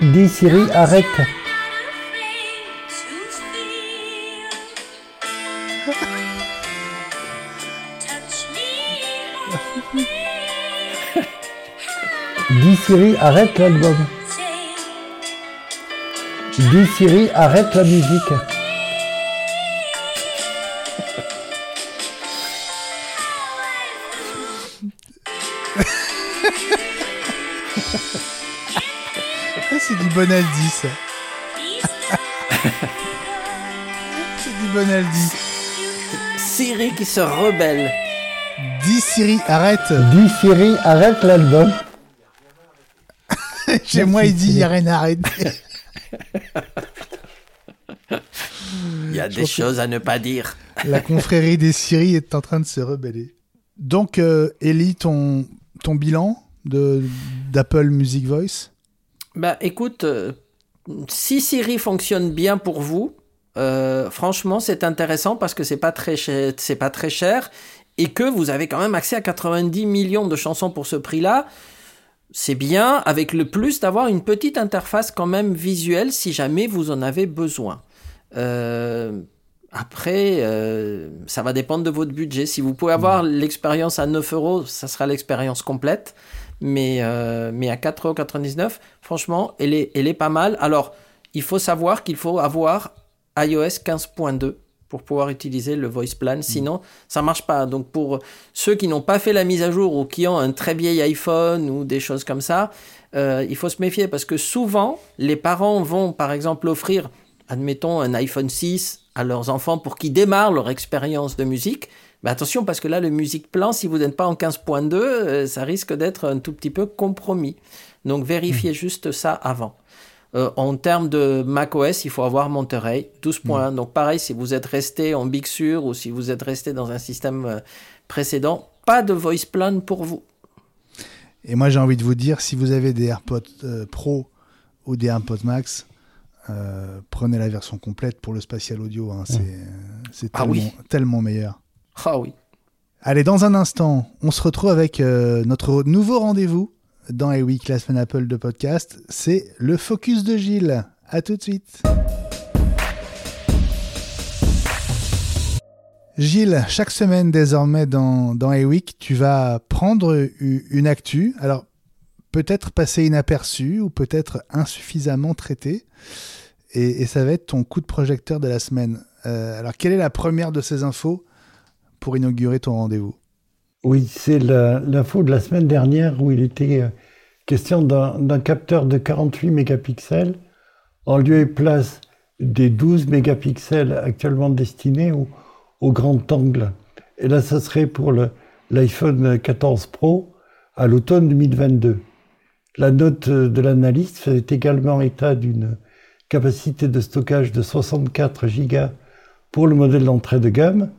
Dis Siri, arrête. Siri, arrête l'album. Dis Siri, arrête la musique. Ah, c'est du bon Aldi, ça. c'est du bon Aldi. Siri qui se rebelle. Dis Siri, arrête. Dis Siri, arrête l'album. Chez moi, il dit, il n'y a rien à arrêter. Il y a des choses à ne pas dire. La confrérie des Siri est en train de se rebeller. Donc, euh, Ellie, ton, ton bilan de d'Apple Music Voice? Bah écoute, euh, si Siri fonctionne bien pour vous, euh, franchement c'est intéressant parce que c'est pas très cher, c'est pas très cher et que vous avez quand même accès à 90 millions de chansons pour ce prix-là. C'est bien avec le plus d'avoir une petite interface quand même visuelle si jamais vous en avez besoin. Euh, après, euh, ça va dépendre de votre budget. Si vous pouvez avoir l'expérience à 9 euros, ça sera l'expérience complète. Mais, euh, mais à 4,99€, franchement, elle est, elle est pas mal. Alors, il faut savoir qu'il faut avoir iOS 15.2 pour pouvoir utiliser le voice plan. Sinon, ça marche pas. Donc, pour ceux qui n'ont pas fait la mise à jour ou qui ont un très vieil iPhone ou des choses comme ça, euh, il faut se méfier parce que souvent, les parents vont, par exemple, offrir, admettons, un iPhone 6 à leurs enfants pour qu'ils démarrent leur expérience de musique. Mais attention, parce que là, le musique plan, si vous n'êtes pas en 15.2, euh, ça risque d'être un tout petit peu compromis. Donc, vérifiez juste ça avant. Euh, en termes de macOS, il faut avoir Monterey, 12.1. Donc, pareil, si vous êtes resté en Big Sur ou si vous êtes resté dans un système euh, précédent, pas de voice plan pour vous. Et moi, j'ai envie de vous dire, si vous avez des AirPods euh, Pro ou des AirPods Max, euh, prenez la version complète pour le spatial audio. hein. C'est c'est Ah tellement, oui. tellement meilleur. Ah oui. Allez, dans un instant, on se retrouve avec euh, notre nouveau rendez-vous dans A Week, la semaine Apple de podcast. C'est le focus de Gilles. À tout de suite. Gilles, chaque semaine désormais dans, dans A-Week, tu vas prendre une actu, alors peut-être passer inaperçue ou peut-être insuffisamment traitée, et, et ça va être ton coup de projecteur de la semaine. Euh, alors quelle est la première de ces infos pour inaugurer ton rendez-vous? Oui, c'est l'info de la semaine dernière où il était euh, question d'un capteur de 48 mégapixels en lieu et place des 12 mégapixels actuellement destinés au, grand angle. Et là, ça serait pour l'iPhone 14 Pro à l'automne 2022. La note de l'analyste faisait également état d'une capacité de stockage de 64 Go pour le modèle d'entrée de gamme,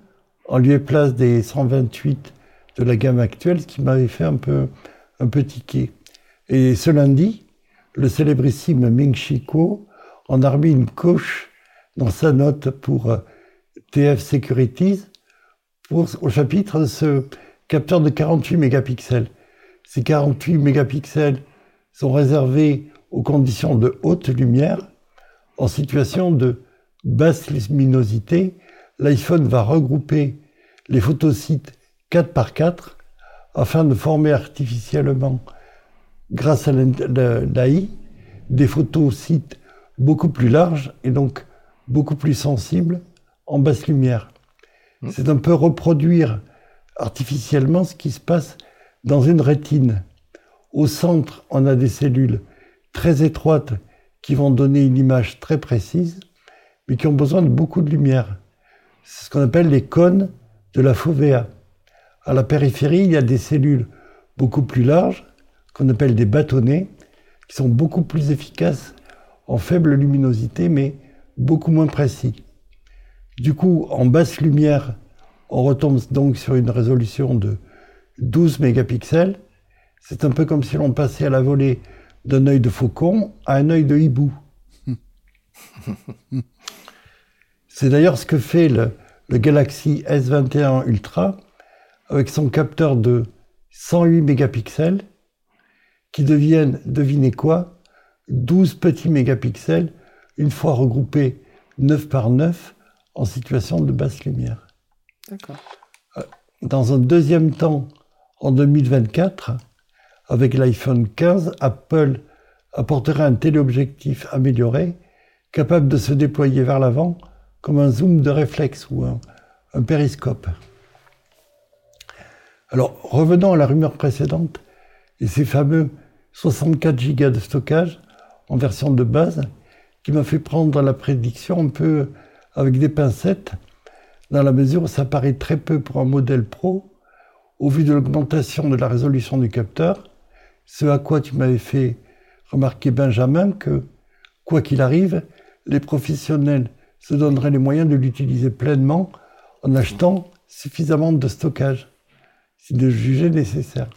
en lieu et place des 128 de la gamme actuelle, ce qui m'avait fait un peu, un peu tiquer. Et ce lundi, le célébrissime Ming Chi Kuo en a remis une coche dans sa note pour euh, TF Securities pour, au chapitre de ce capteur de 48 mégapixels. Ces 48 mégapixels sont réservés aux conditions de haute lumière en situation de basse luminosité. L'iPhone va regrouper les photosites 4 par 4 afin de former artificiellement, grâce à l'AI, des photosites beaucoup plus larges et donc beaucoup plus sensibles en basse lumière. Mmh. C'est un peu reproduire artificiellement ce qui se passe dans une rétine. Au centre, on a des cellules très étroites qui vont donner une image très précise, mais qui ont besoin de beaucoup de lumière. C'est ce qu'on appelle les cônes de la fovea. À la périphérie, il y a des cellules beaucoup plus larges, qu'on appelle des bâtonnets, qui sont beaucoup plus efficaces en faible luminosité, mais beaucoup moins précis. Du coup, en basse lumière, on retombe donc sur une résolution de 12 mégapixels. C'est un peu comme si l'on passait à la volée d'un œil de faucon à un œil de hibou. C'est d'ailleurs ce que fait le, Galaxy S21 Ultra avec son capteur de 108 mégapixels qui deviennent, devinez quoi, 12 petits mégapixels une fois regroupés 9 par 9 en situation de basse lumière. Euh, dans un deuxième temps, en 2024, avec l'iPhone 15, Apple apportera un téléobjectif amélioré, capable de se déployer vers l'avant comme un zoom de réflexe ou un, un périscope. Alors, revenons à la rumeur précédente et ces fameux 64 Go de stockage en version de base qui m'a fait prendre la prédiction un peu avec des pincettes dans la mesure où ça paraît très peu pour un modèle pro, au vu de l'augmentation de la résolution du capteur, ce à quoi tu m'avais fait remarquer Benjamin que, quoi qu'il arrive, les professionnels se donneraient les moyens de l'utiliser pleinement en achetant suffisamment de stockage, de juger nécessaire.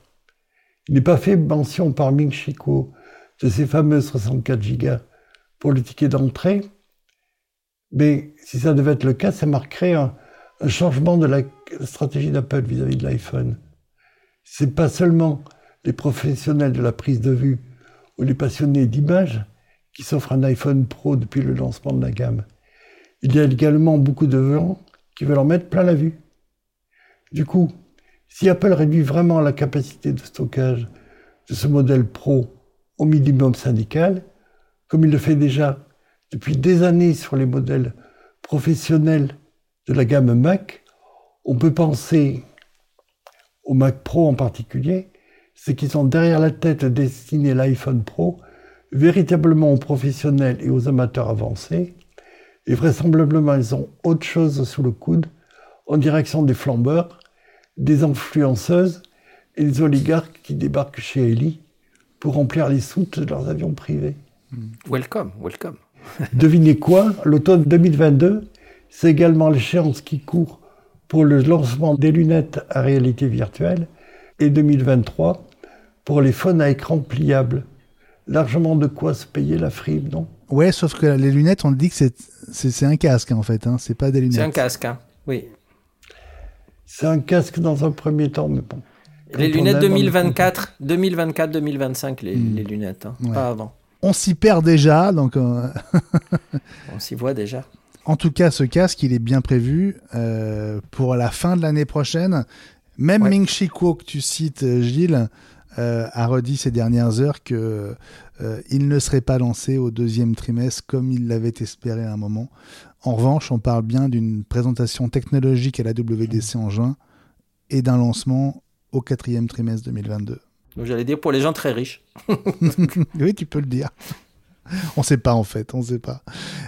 Il n'est pas fait mention par Ming Chico de ces fameux 64 Go pour le ticket d'entrée, mais si ça devait être le cas, ça marquerait un, changement de la stratégie d'Apple vis-à-vis de l'iPhone. C'est pas seulement les professionnels de la prise de vue ou les passionnés d'image qui s'offrent un iPhone Pro depuis le lancement de la gamme. Il y a également beaucoup de gens qui veulent en mettre plein la vue. Du coup, si Apple réduit vraiment la capacité de stockage de ce modèle Pro au minimum syndical, comme il le fait déjà depuis des années sur les modèles professionnels de la gamme Mac, on peut penser au Mac Pro en particulier, c'est qu'ils ont derrière la tête destiné l'iPhone Pro véritablement aux professionnels et aux amateurs avancés, et vraisemblablement ils ont autre chose sous le coude en direction des flambeurs, des influenceuses et des oligarques qui débarquent chez Eli pour remplir les soutes de leurs avions privés. Welcome, welcome. Devinez quoi? L'automne 2022 c'est également l'échéance qui court pour le lancement des lunettes à réalité virtuelle et 2023 pour les phones à écran pliable. Largement de quoi se payer la frime, non? Ouais, sauf que les lunettes, on dit que c'est un casque en fait, hein. c'est pas des lunettes. C'est un casque, hein. oui. C'est un casque dans un premier temps, mais bon. Les lunettes 2024, 2024-2025, les, hmm. les, lunettes, hein. pas avant. On s'y perd déjà, donc. Euh, on s'y voit déjà. En tout cas, ce casque, il est bien prévu euh, pour la fin de l'année prochaine. Même Ming Chi Kuo, que tu cites, euh, Gilles, euh, a redit ces dernières heures que il ne serait pas lancé au deuxième trimestre comme il l'avait espéré à un moment. En revanche, on parle bien d'une présentation technologique à la WDC en juin et d'un lancement au quatrième trimestre 2022. Donc j'allais dire pour les gens très riches. oui, tu peux le dire. on sait pas en fait, on sait pas.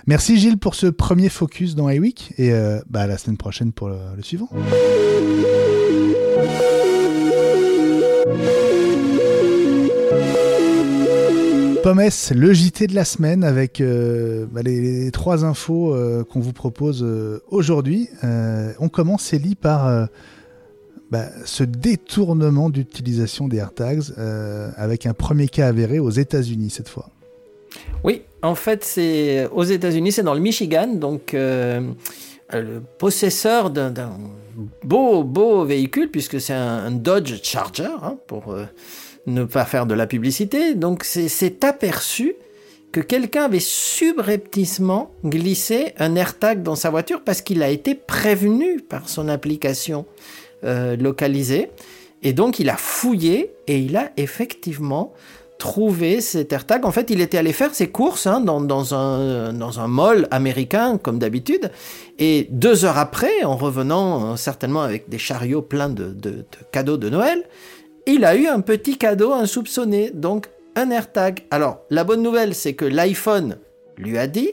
Merci Gilles pour ce premier focus dans iWeek et euh, bah, la semaine prochaine pour le, le suivant. Pommes, le JT de la semaine avec euh, bah, les, trois infos euh, qu'on vous propose euh, aujourd'hui. on commence, Ellie, par bah, ce détournement d'utilisation des AirTags avec un premier cas avéré aux États-Unis cette fois. Oui, en fait, c'est aux États-Unis, c'est dans le Michigan, donc le possesseur d'un beau, beau véhicule, puisque c'est un, Dodge Charger, hein, pour ne pas faire de la publicité. Donc c'est aperçu que quelqu'un avait subrepticement glissé un AirTag dans sa voiture parce qu'il a été prévenu par son application euh, localisée. Et donc il a fouillé et il a effectivement trouvé cet AirTag. En fait, il était allé faire ses courses hein, dans, un, dans un mall américain, comme d'habitude. Et deux heures après, en revenant euh, certainement avec des chariots pleins de cadeaux de Noël, il a eu un petit cadeau insoupçonné, donc un AirTag. Alors, la bonne nouvelle, c'est que l'iPhone lui a dit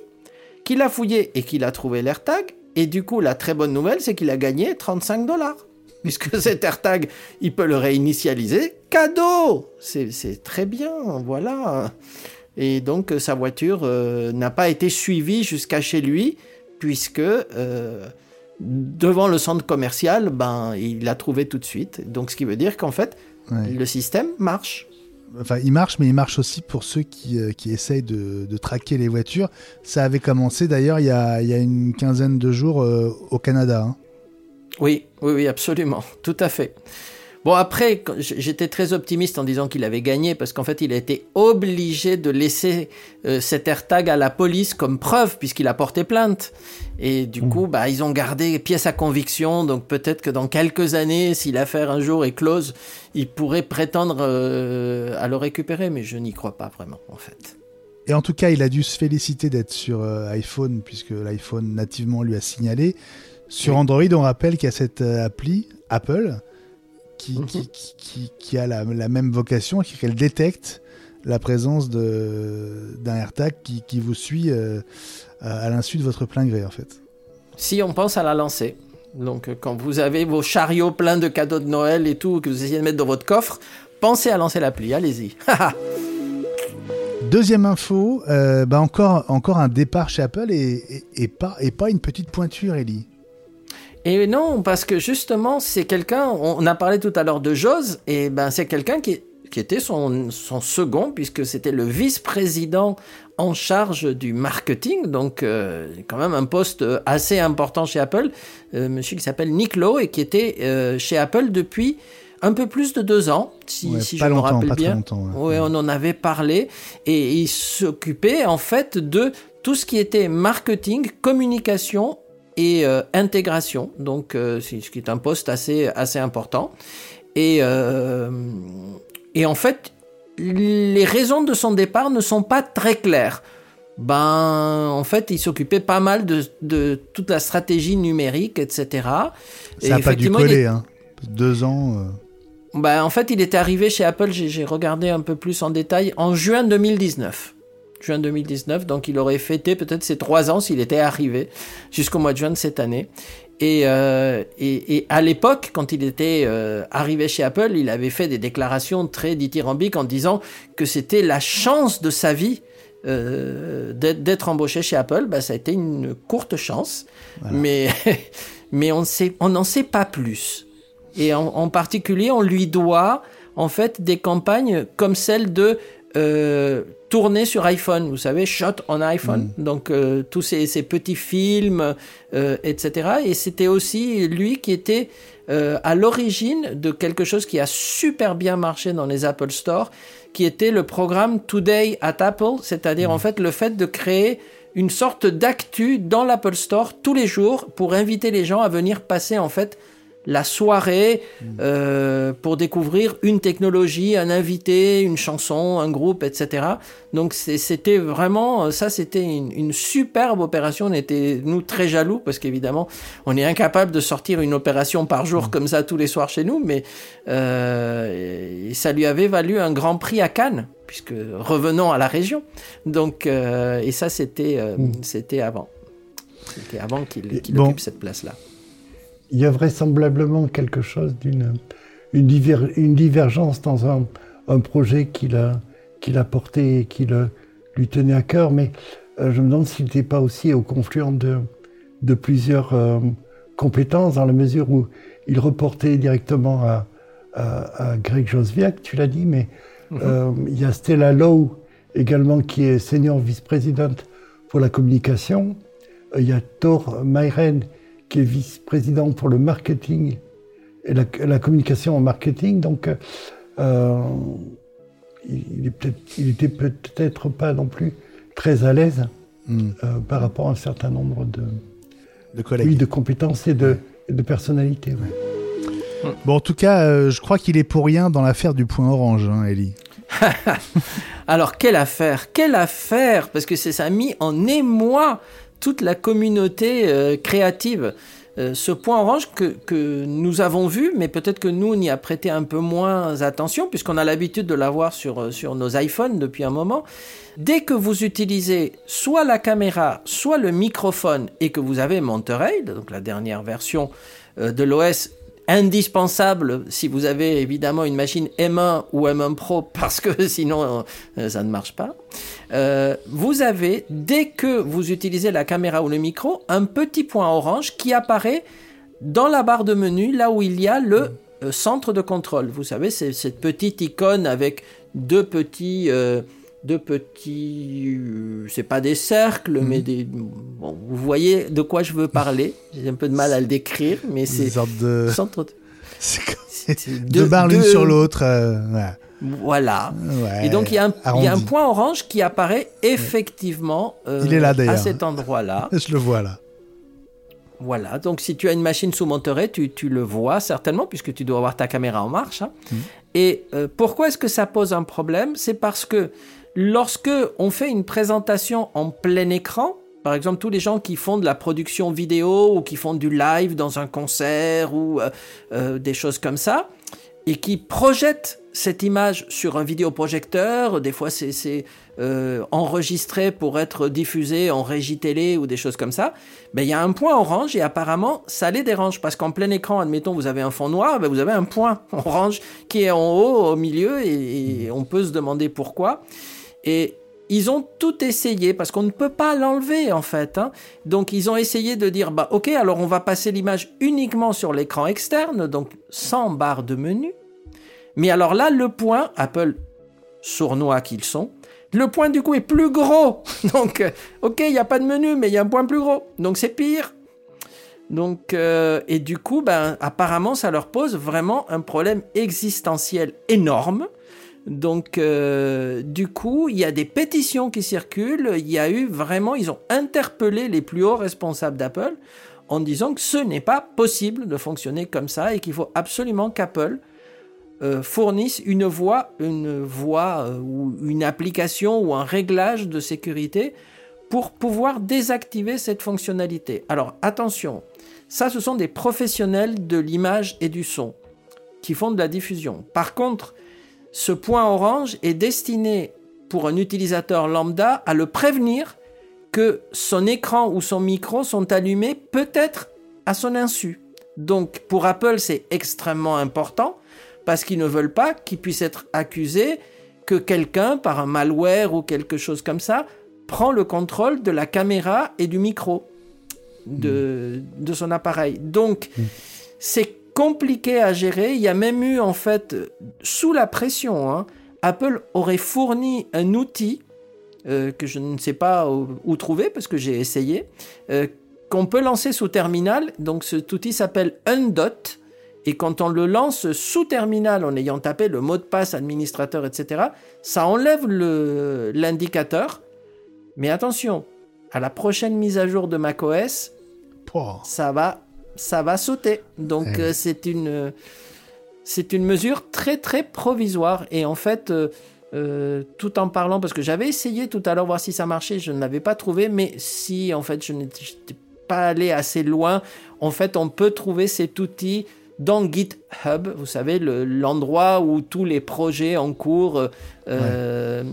qu'il a fouillé et qu'il a trouvé l'AirTag. Et du coup, la très bonne nouvelle, c'est qu'il a gagné 35 dollars. Puisque cet AirTag, il peut le réinitialiser. Cadeau C'est très bien, voilà. Et donc, sa voiture euh, n'a pas été suivie jusqu'à chez lui, puisque euh, devant le centre commercial, ben, il l'a trouvé tout de suite. Donc, ce qui veut dire qu'en fait, le système marche. Enfin, il marche, mais il marche aussi pour ceux qui, euh, qui essayent de, traquer les voitures. Ça avait commencé d'ailleurs il, y a, une quinzaine de jours euh, au Canada. Hein. Oui, oui, oui, absolument, tout à fait. Bon, après, j'étais très optimiste en disant qu'il avait gagné parce qu'en fait, il a été obligé de laisser euh, cet AirTag à la police comme preuve puisqu'il a porté plainte. Et du mmh. coup, bah, ils ont gardé pièce à conviction. Donc peut-être que dans quelques années, si l'affaire un jour est close, il pourrait prétendre euh, à le récupérer. Mais je n'y crois pas vraiment, en fait. Et en tout cas, il a dû se féliciter d'être sur euh, iPhone puisque l'iPhone nativement lui a signalé. Sur Android, on rappelle qu'il y a cette appli Apple Qui, qui, a la, même vocation, qui qu'elle détecte la présence d'un AirTag qui, qui, vous suit euh, à l'insu de votre plein gré en fait. Si on pense à la lancer, donc euh, quand vous avez vos chariots pleins de cadeaux de Noël et tout que vous essayez de mettre dans votre coffre, pensez à lancer l'appli, allez-y. Deuxième info, euh, bah encore, encore un départ chez Apple et, et, pas, et pas une petite pointure, Ellie. Et non, parce que justement, c'est quelqu'un, on a parlé tout à l'heure de Jose, et ben c'est quelqu'un qui, qui était son, son second, puisque c'était le vice-président en charge du marketing, donc euh, quand même un poste assez important chez Apple, euh, monsieur qui s'appelle Nick Lowe, et qui était euh, chez Apple depuis un peu plus de deux ans, si, si je me rappelle bien. Oui, on en avait parlé, et il s'occupait en fait de tout ce qui était marketing, communication et euh, intégration, donc euh, ce qui est un poste assez, assez important. Et, euh, et en fait, les raisons de son départ ne sont pas très claires. Ben, en fait, il s'occupait pas mal de, de, toute la stratégie numérique, etc. Ça n'a pas dû coller, hein. Deux ans. Ben, en fait, il était arrivé chez Apple, j'ai regardé un peu plus en détail, en juin 2019 juin 2019. Donc il aurait fêté peut-être ses trois ans s'il était arrivé jusqu'au mois de juin de cette année. Et, euh, et, à l'époque, quand il était euh, arrivé chez Apple, il avait fait des déclarations très dithyrambiques en disant que c'était la chance de sa vie euh, d'être embauché chez Apple. Bah, ça a été une courte chance, mais, mais on n'en sait pas plus. Et en, en, particulier, on lui doit en fait des campagnes comme celle de euh, tourné sur iPhone, vous savez, shot on iPhone. Mm. Donc euh, tous ces, ces, petits films, euh, etc. Et c'était aussi lui qui était euh, à l'origine de quelque chose qui a super bien marché dans les Apple Store, qui était le programme Today at Apple, c'est-à-dire mm. en fait le fait de créer une sorte d'actu dans l'Apple Store tous les jours pour inviter les gens à venir passer en fait la soirée euh, pour découvrir une technologie, un invité, une chanson, un groupe, etc. Donc c'était vraiment, ça c'était une, superbe opération. On était, nous, très jaloux parce qu'évidemment, on est incapable de sortir une opération par jour comme ça tous les soirs chez nous, mais euh, ça lui avait valu un grand prix à Cannes puisque revenons à la région. Donc, euh, et ça c'était mm. c'était avant. C'était avant qu'il occupe cette place-là il y a vraisemblablement quelque chose d'une une, divergence dans un, projet qu'il a, qu'il a porté et qui lui tenait à cœur, mais je me demande s'il n'était pas aussi au confluent de, de plusieurs compétences, dans la mesure où il reportait directement à, à, Greg Josviak, tu l'as dit, mais mhm. il y a Stella Lowe également qui est senior vice-présidente pour la communication. Il y a Thor Mayren qui est vice-président pour le marketing et la, communication en marketing. Donc, euh, il, était peut-être pas non plus très à l'aise hmm. euh, par rapport à un certain nombre de, de collègues. Oui, de compétences et de, de personnalités. Bon, en tout cas, euh, je crois qu'il est pour rien dans l'affaire du point orange, hein, Ellie. Alors, quelle affaire Quelle affaire Parce que ça a mis en émoi toute la communauté créative. Euh, ce point orange que, nous avons vu, mais peut-être que nous, on y a prêté un peu moins attention, puisqu'on a l'habitude de l'avoir sur, euh, sur nos iPhones depuis un moment. Dès que vous utilisez soit la caméra, soit le microphone, et que vous avez Monterey, donc la dernière version euh, de l'OS indispensable si vous avez évidemment une machine M1 ou M1 Pro parce que sinon euh, ça ne marche pas. Euh, vous avez, dès que vous utilisez la caméra ou le micro, un petit point orange qui apparaît dans la barre de menu là où il y a le euh, centre de contrôle. Vous savez, c'est cette petite icône avec deux petits deux petits, euh, c'est pas des cercles, mais mhm. des, bon, vous voyez de quoi je veux parler. J'ai un peu de mal à le décrire, mais c'est de... centre. deux barres l'une sur l'autre. Euh, voilà. Et donc il y, a un, il y, a un point orange qui apparaît effectivement euh, il est là, à cet endroit-là. je le vois là. Voilà, donc si tu as une machine sous Monterey, tu, tu le vois certainement, puisque tu dois avoir ta caméra en marche. Hein. Mhm. Et pourquoi est-ce que ça pose un problème? C'est parce que Lorsque on fait une présentation en plein écran, par exemple, tous les gens qui font de la production vidéo ou qui font du live dans un concert ou euh, euh, des choses comme ça, et qui projettent cette image sur un vidéoprojecteur, des fois c'est euh, enregistré pour être diffusé en régie télé ou des choses comme ça, ben, il y a un point orange et apparemment ça les dérange parce qu'en plein écran, admettons, vous avez un fond noir, ben, vous avez un point orange qui est en haut, au milieu, et on peut se demander pourquoi. Et ils ont tout essayé parce qu'on ne peut pas l'enlever en fait. Hein. Donc ils ont essayé de dire bah ok alors on va passer l'image uniquement sur l'écran externe donc sans barre de menu. Mais alors là le point Apple sournois qu'ils sont le point du coup est plus gros. Donc euh, ok il n'y a pas de menu mais il y a un point plus gros donc c'est pire. Donc euh, et du coup ben apparemment ça leur pose vraiment un problème existentiel énorme donc, euh, du coup, il y a des pétitions qui circulent. Il y a eu vraiment, ils ont interpellé les plus hauts responsables d'Apple en disant que ce n'est pas possible de fonctionner comme ça et qu'il faut absolument qu'Apple euh, fournisse une voie, une voie euh, ou une application ou un réglage de sécurité pour pouvoir désactiver cette fonctionnalité. Alors attention, ça ce sont des professionnels de l'image et du son qui font de la diffusion. Par contre, ce point orange est destiné pour un utilisateur lambda à le prévenir que son écran ou son micro sont allumés peut-être à son insu. Donc pour Apple, c'est extrêmement important parce qu'ils ne veulent pas qu'il puisse être accusé que quelqu'un, par un malware ou quelque chose comme ça, prend le contrôle de la caméra et du micro de, de son appareil. Donc, mm. c'est compliqué à gérer. Il y a même eu, en fait, sous la pression, hein, Apple aurait fourni un outil euh, que je ne sais pas où, trouver parce que j'ai essayé, euh, qu'on peut lancer sous terminal. Donc cet outil s'appelle Undot. Et quand on le lance sous terminal en ayant tapé le mot de passe administrateur, etc., ça enlève l'indicateur. Mais attention, à la prochaine mise à jour de macOS, ça va ça va sauter. Donc euh, c'est une c'est une mesure très très provisoire. Et en fait euh, euh, tout en parlant parce que j'avais essayé tout à l'heure voir si ça marchait, je ne l'avais pas trouvé. Mais si en fait je n'étais pas allé assez loin, en fait on peut trouver cet outil dans GitHub, vous savez, l'endroit où tous les projets en cours se,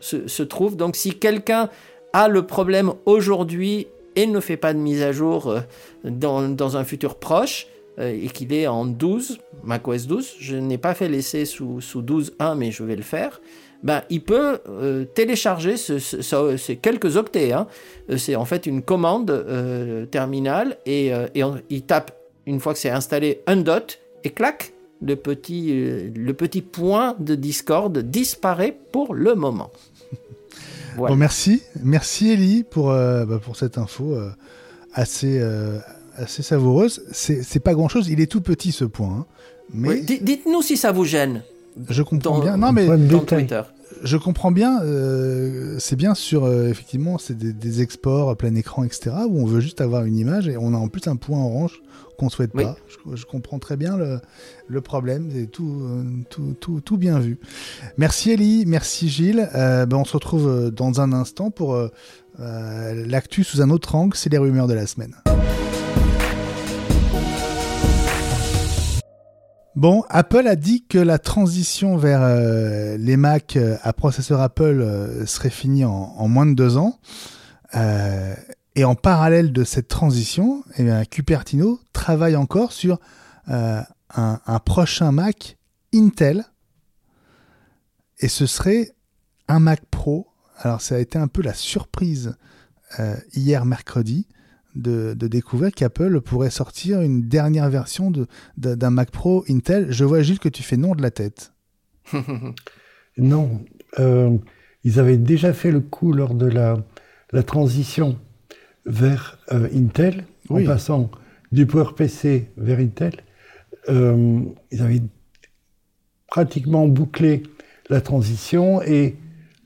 se, trouvent. Donc si quelqu'un a le problème aujourd'hui et ne fait pas de mise à jour euh, dans, un futur proche euh, et qu'il est en 12, macOS 12. Je n'ai pas fait l'essai sous, sous 12.1, mais je vais le faire. ben, il peut euh, télécharger ce, ce- ce- ces quelques octets. hein. C'est en fait une commande terminale et, et il tape, une fois que c'est installé, un dot et clac, le petit, le petit point de Discord disparaît pour le moment. Voilà. Bon, merci. Merci, Ellie, pour, euh, bah, pour cette info euh, assez, euh, assez savoureuse. C'est c'est pas grand-chose. Il est tout petit, ce point. hein. Mais Oui, Dites-nous si ça vous gêne je comprends dans- bien. Non, mais dans. Twitter. je comprends bien. euh, c'est bien sur, euh, effectivement, c'est des, des exports à plein écran, etc., où on veut juste avoir une image et on a en plus un point orange qu'on souhaite Oui. pas. Je, je comprends très bien le, le problème. C'est tout, euh, tout, tout, tout bien vu. Merci Ellie, merci Gilles. Euh, ben, on se retrouve dans un instant pour l'actu sous un autre angle. C'est les rumeurs de la semaine. Bon, Apple a dit que la transition vers euh, les Mac euh, à processeur Apple euh, serait finie en, moins de deux ans. Et en parallèle de cette transition, eh Cupertino travaille encore sur un, prochain Mac Intel. Et ce serait un Mac Pro. Alors ça a été un peu la surprise hier mercredi de, de découvrir qu'Apple pourrait sortir une dernière version de- de- d'un Mac Pro Intel. Je vois Gilles que tu fais non de la tête. Non, euh, ils avaient déjà fait le coup lors de la, la transition vers euh, Intel, Oui. en passant du PowerPC vers Intel. Euh, ils avaient pratiquement bouclé la transition et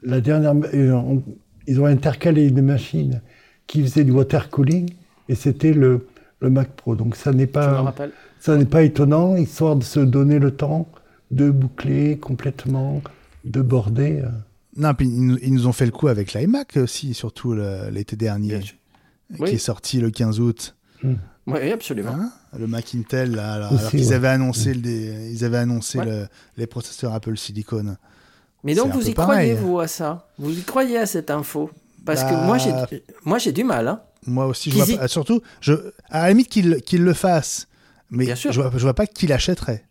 la dernière, ils ont intercalé une machine qui faisait du water cooling et c'était le, le Mac Pro. Donc ça n'est pas, ça n'est pas étonnant, histoire de se donner le temps de boucler complètement, de border. euh. Non, puis ils, nous- ont fait le coup avec l'iMac aussi, surtout l'été dernier, qui Oui. est sorti le 15 août. Oui, absolument. Hein le Mac Intel, là, alors, Aussi, alors qu'ils ouais. avaient annoncé, le dé- ils avaient annoncé Ouais. le- les processeurs Apple Silicon. Mais donc vous y croyez, vous, à ça? Vous y croyez à cette info? Parce Bah, que moi, j'ai, moi, j'ai du mal. Hein. Moi aussi, je vois pas, surtout, je, à la limite qu'il qu'il le fasse, mais Bien sûr. je vois, je vois pas qui l'achèterait.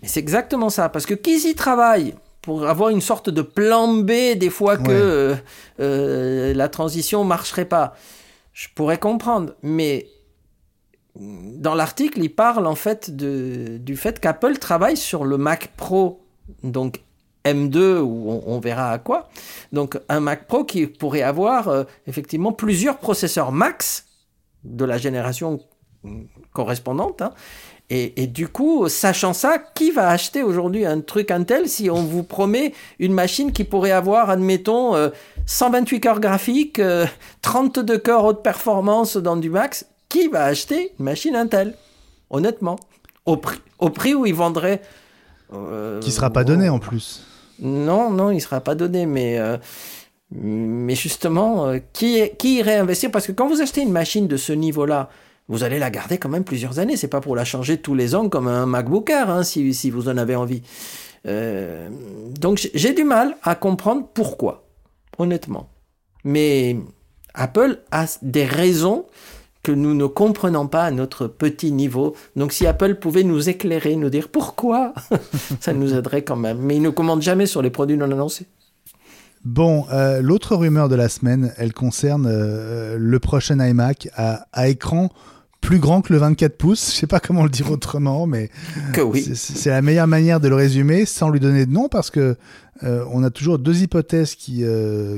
Mais c'est exactement ça. Parce que qu'ils y travaillent pour avoir une sorte de plan B des fois que Ouais. euh, euh, la transition marcherait pas, je pourrais comprendre. Mais dans l'article, il parle en fait de, du fait qu'Apple travaille sur le Mac Pro, donc M2, ou on, verra à quoi. Donc un Mac Pro qui pourrait avoir euh, effectivement plusieurs processeurs max de la génération correspondante. hein. Et, du coup, sachant ça, qui va acheter aujourd'hui un truc Intel si on vous promet une machine qui pourrait avoir, admettons, euh, 128 cœurs graphiques, euh, 32 cœurs haute performance dans du max Qui va acheter une machine Intel Honnêtement? Au prix, au prix où ils vendraient. euh, Qui sera pas donné en plus. Non, non, il sera pas donné, mais, euh, mais justement, euh, qui, qui irait investir? Parce que quand vous achetez une machine de ce niveau-là, vous allez la garder quand même plusieurs années. C'est pas pour la changer tous les ans comme un MacBook Air, hein, si, vous en avez envie. Euh, donc j'ai du mal à comprendre pourquoi, honnêtement. Mais Apple a des raisons que nous ne comprenons pas à notre petit niveau. Donc si Apple pouvait nous éclairer, nous dire pourquoi, ça nous aiderait quand même. Mais ils ne commandent jamais sur les produits non annoncés. Bon, euh, l'autre rumeur de la semaine, elle concerne euh, le prochain iMac à, à écran plus grand que le 24 pouces. Je sais pas comment le dire autrement, mais Que oui. c'est- la meilleure manière de le résumer sans lui donner de nom parce que euh, on a toujours deux hypothèses qui,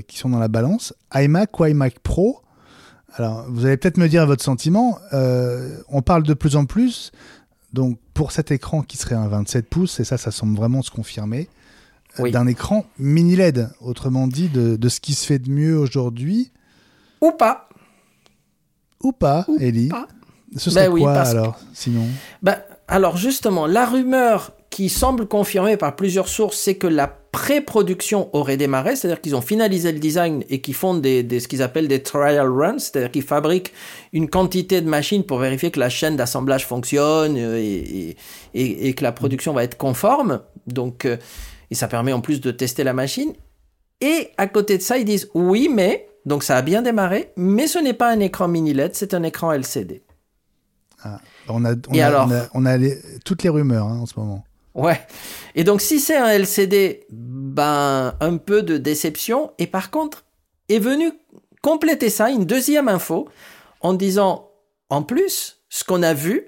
qui sont dans la balance iMac ou iMac Pro. Alors, vous allez peut-être me dire votre sentiment. Euh, on parle de plus en plus, donc pour cet écran qui serait un 27 pouces, et ça, ça semble vraiment se confirmer, euh, Oui. d'un écran mini LED, autrement dit, de, de ce qui se fait de mieux aujourd'hui, Ou pas. ou pas, Ou Ellie pas. Ce serait Ben oui, quoi que- alors, sinon Ben, alors justement, la rumeur qui semble confirmée par plusieurs sources, c'est que la pré-production aurait démarré, c'est-à-dire qu'ils ont finalisé le design et qu'ils font des, des- ce qu'ils appellent des trial runs, c'est-à-dire qu'ils fabriquent une quantité de machines pour vérifier que la chaîne d'assemblage fonctionne euh, et, et- et- et que la production va être conforme. Donc, euh, et ça permet en plus de tester la machine. Et à côté de ça, ils disent oui, mais donc ça a bien démarré, mais ce n'est pas un écran mini LED, c'est un écran LCD. on a, on Et a- alors on a- on a les- toutes les rumeurs hein, en ce moment. Ouais. Et donc, si c'est un LCD, ben, un peu de déception. Et par contre, est venu compléter ça, une deuxième info, en disant, en plus, ce qu'on a vu,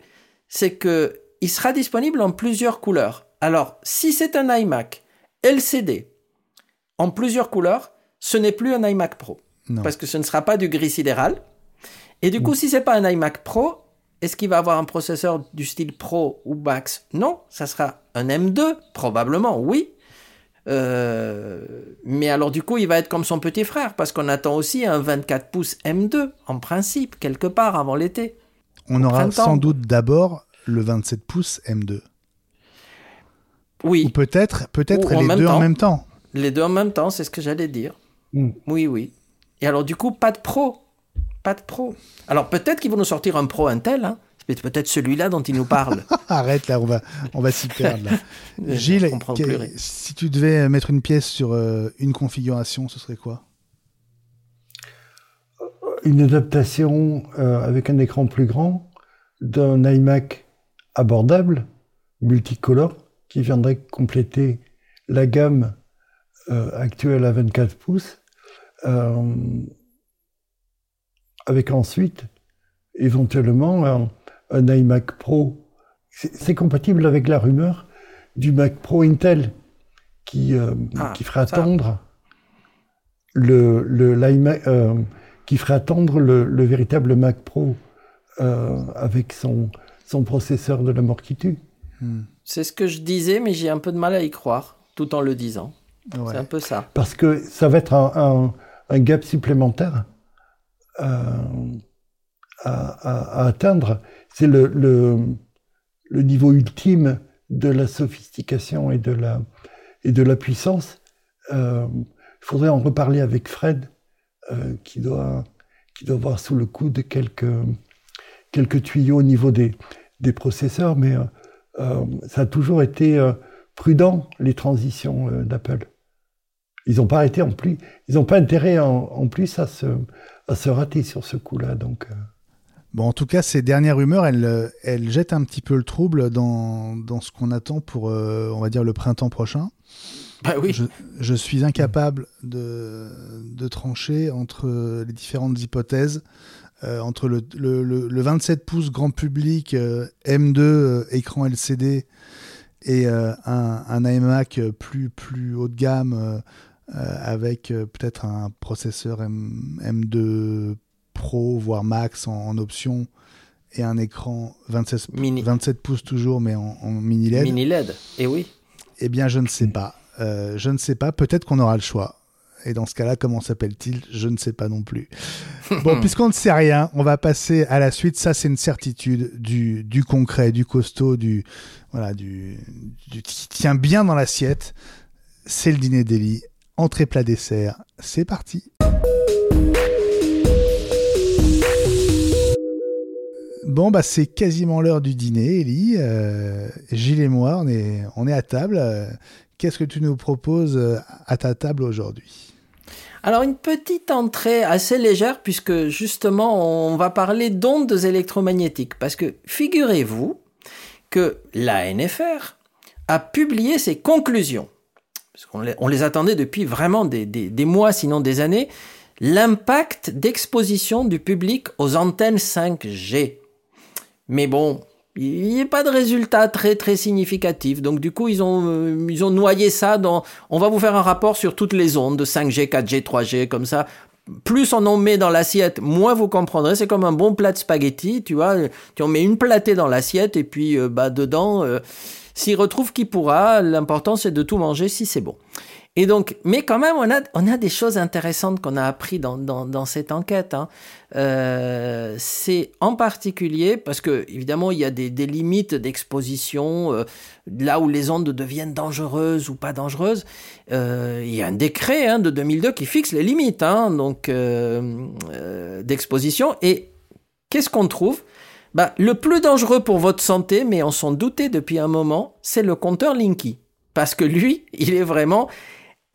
c'est que il sera disponible en plusieurs couleurs. Alors, si c'est un iMac LCD en plusieurs couleurs, ce n'est plus un iMac Pro. Parce que ce ne sera pas du gris sidéral. Et du coup, si c'est pas un iMac Pro, est-ce qu'il va avoir un processeur du style Pro ou Max? Non, ça sera un M2, probablement, oui. Euh, mais alors du coup, il va être comme son petit frère, parce qu'on attend aussi un 24 pouces M2, en principe, quelque part avant l'été. On aura sans doute d'abord le 27 pouces M2. Oui. Ou peut-être peut-être les deux en même temps. Les deux en même temps, c'est ce que j'allais dire. Mm. Oui, oui. Et alors du coup, pas de Pro pas de pro. Alors peut-être qu'ils vont nous sortir un pro Intel, hein. c'est peut-être celui-là dont ils nous parlent. Arrête là, on va, on va s'y perdre. Gilles, si tu devais mettre une pièce sur euh, une configuration, ce serait quoi? Une adaptation euh, avec un écran plus grand d'un iMac abordable, multicolore, qui viendrait compléter la gamme euh, actuelle à 24 pouces avec ensuite éventuellement un, iMac Pro. C'est compatible avec la rumeur du Mac Pro Intel qui, euh, ah, qui ferait attendre le, le euh, qui ferait attendre le, véritable Mac Pro euh, avec son, son processeur de la mort qui tue. Hmm. C'est ce que je disais, mais j'ai un peu de mal à y croire, tout en le disant. C'est un peu ça. Parce que ça va être un, un gap supplémentaire à, atteindre. C'est le, niveau ultime de la sophistication et de la, de puissance. Euh, il faudrait en reparler avec Fred, euh, qui, doit, qui avoir sous le coude quelques, quelques tuyaux au niveau des, des processeurs, mais euh, ça a toujours été prudent, les transitions d'Apple. Ils n'ont pas arrêté en plus, ils n'ont pas intérêt en, plus à se, à se rater sur ce coup-là. Donc, euh. Bon, en tout cas, ces dernières rumeurs, elles, elles jettent un petit peu le trouble dans, dans ce qu'on attend pour, euh, on va dire, le printemps prochain. Bah oui. Je, suis incapable de, de, trancher entre les différentes hypothèses. Euh, entre le, le, le, 27 pouces grand public M2 écran LCD et un, un, iMac plus, plus haut de gamme euh, avec euh, peut-être un processeur M 2 Pro, voire Max en, option, et un écran 27, 27 pouces toujours, mais en, mini LED. Mini LED, et oui. Eh bien, je ne sais pas. Euh, je ne sais pas. Peut-être qu'on aura le choix. Et dans ce cas-là, comment s'appelle-t-il? Je ne sais pas non plus. bon, puisqu'on ne sait rien, on va passer à la suite. Ça, c'est une certitude du, du, concret, du costaud, du voilà, du, du qui tient bien dans l'assiette. C'est le dîner d'Eli entrée plat dessert, c'est parti Bon, bah, c'est quasiment l'heure du dîner, Ellie. Euh, Gilles et moi, on est, on est à table. Qu'est-ce que tu nous proposes euh, à ta table aujourd'hui? Alors, une petite entrée assez légère, puisque justement, on va parler d'ondes électromagnétiques. Parce que figurez-vous que l'ANFR a publié ses conclusions on les, attendait depuis vraiment des, mois, sinon des années, l'impact d'exposition du public aux antennes 5G. Mais bon, il n'y a pas de résultat très très significatif. Donc du coup, ils ont, euh, ils ont noyé ça dans... On va vous faire un rapport sur toutes les ondes de 5G, 4G, 3G, comme ça. Plus on en met dans l'assiette, moins vous comprendrez. C'est comme un bon plat de spaghettis, tu vois. Tu en mets une platée dans l'assiette et puis euh, bah dedans... Euh, s'il retrouve qui pourra, l'important c'est de tout manger si c'est bon. Et donc, mais quand même, on a, on a des choses intéressantes qu'on a appris dans, dans, cette enquête. Hein. Euh, c'est en particulier parce que évidemment il y a des, des limites d'exposition euh, là où les ondes deviennent dangereuses ou pas dangereuses. Euh, il y a un décret hein, de 2002 qui fixe les limites hein, donc d'exposition. Et qu'est-ce qu'on trouve? Bah, le plus dangereux pour votre santé, mais on s'en doutait depuis un moment, c'est le compteur Linky. Parce que lui, il est vraiment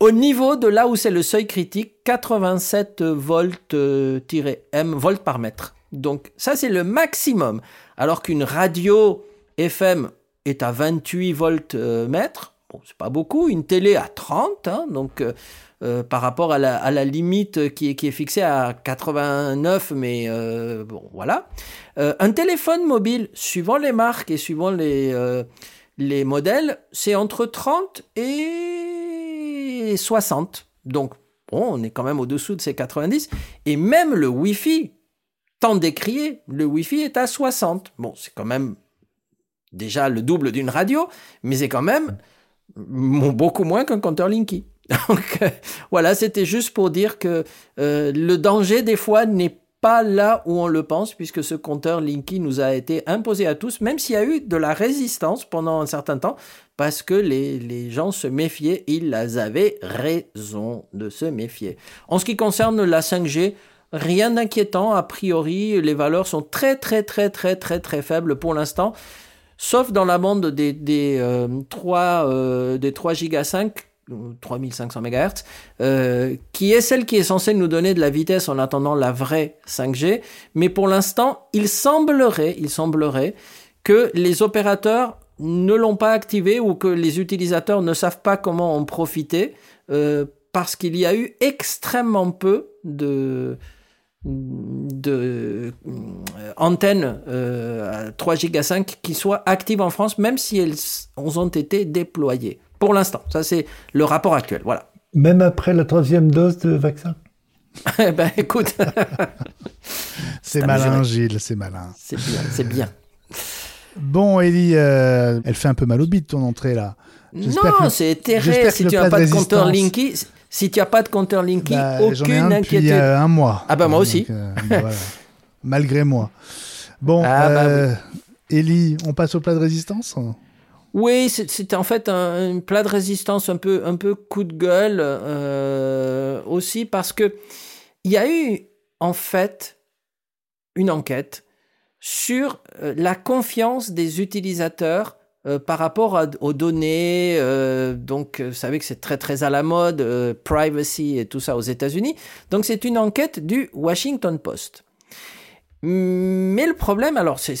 au niveau de là où c'est le seuil critique, 87 volts-m volts par mètre. Donc ça, c'est le maximum. Alors qu'une radio FM est à 28 volts mètres. Bon, c'est pas beaucoup. Une télé à 30, hein, donc par rapport à la, limite qui est, qui est, fixée à 89, mais bon, voilà. un téléphone mobile, suivant les marques et suivant les, les modèles, c'est entre 30 et 60. Donc, bon, on est quand même au-dessous de ces 90. Et même le Wi-Fi, tant décrié, le Wi-Fi est à 60. Bon, c'est quand même déjà le double d'une radio, mais c'est quand même beaucoup moins qu'un compteur Linky. Donc euh, voilà, c'était juste pour dire que euh, le danger des fois n'est pas là où on le pense, puisque ce compteur Linky nous a été imposé à tous, même s'il y a eu de la résistance pendant un certain temps, parce que les, les gens se méfiaient, ils avaient raison de se méfier. En ce qui concerne la 5G, rien d'inquiétant, a priori, les valeurs sont très très très très très très faibles pour l'instant, sauf dans la bande des, des, 3, euh, euh, des 3 giga 5 3500 MHz, euh, qui est celle qui est censée nous donner de la vitesse en attendant la vraie 5G. Mais pour l'instant, il semblerait, il semblerait que les opérateurs ne l'ont pas activé ou que les utilisateurs ne savent pas comment en profiter euh, parce qu'il y a eu extrêmement peu de, euh, antennes euh, 3 Go 5 qui soient actives en France, même si elles ont été déployées. Pour l'instant, ça c'est le rapport actuel. Voilà. Même après la troisième dose de vaccin? Eh ben écoute. c'est malin, Gilles, c'est malin. C'est bien, c'est bien. Bon, Ellie, euh, elle fait un peu mal au bide ton entrée là. Non, c'est terrible. Si tu n'as pas de compteur Linky, si tu n'as pas de compteur Linky, aucune inquiétude. Il y a un mois. Ah bah moi aussi. Euh, Malgré moi. Bon, ah, bah euh, Ellie, on passe au plat de résistance? Oui, c'était en fait un, plat de résistance un peu, un peu coup de gueule euh, aussi parce que il y a eu en fait une enquête sur euh, la confiance des utilisateurs euh, par rapport aux données. donc, vous savez que c'est très très à la mode, privacy et tout ça aux États-Unis. Donc, c'est une enquête du Washington Post. Mais le problème, alors, c'est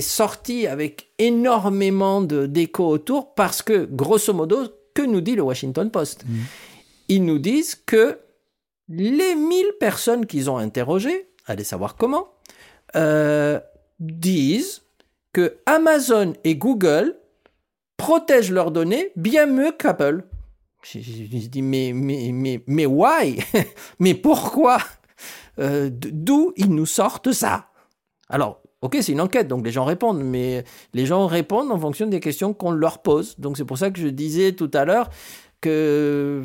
sorti avec énormément d'écho autour parce que, grosso modo, que nous dit le Washington Post? Mm. Ils nous disent que les 1000 personnes qu'ils ont interrogées, allez savoir comment, euh, disent que Amazon et Google protègent leurs données bien mieux qu'Apple. Je, dis, mais, mais, mais, mais why? Mais pourquoi? Euh, d'où ils nous sortent ça Alors, ok, c'est une enquête, donc les gens répondent, mais les gens répondent en fonction des questions qu'on leur pose. Donc c'est pour ça que je disais tout à l'heure que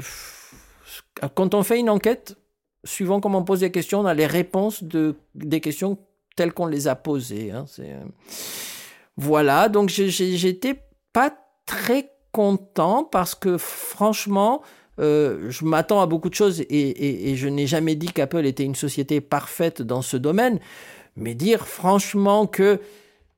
quand on fait une enquête, suivant comment on pose des questions, on a les réponses de, des questions telles qu'on les a posées. Hein. Euh, voilà, donc j'étais pas très content parce que franchement, euh, je m'attends à beaucoup de choses et, je n'ai jamais dit qu'Apple était une société parfaite dans ce domaine, mais dire franchement que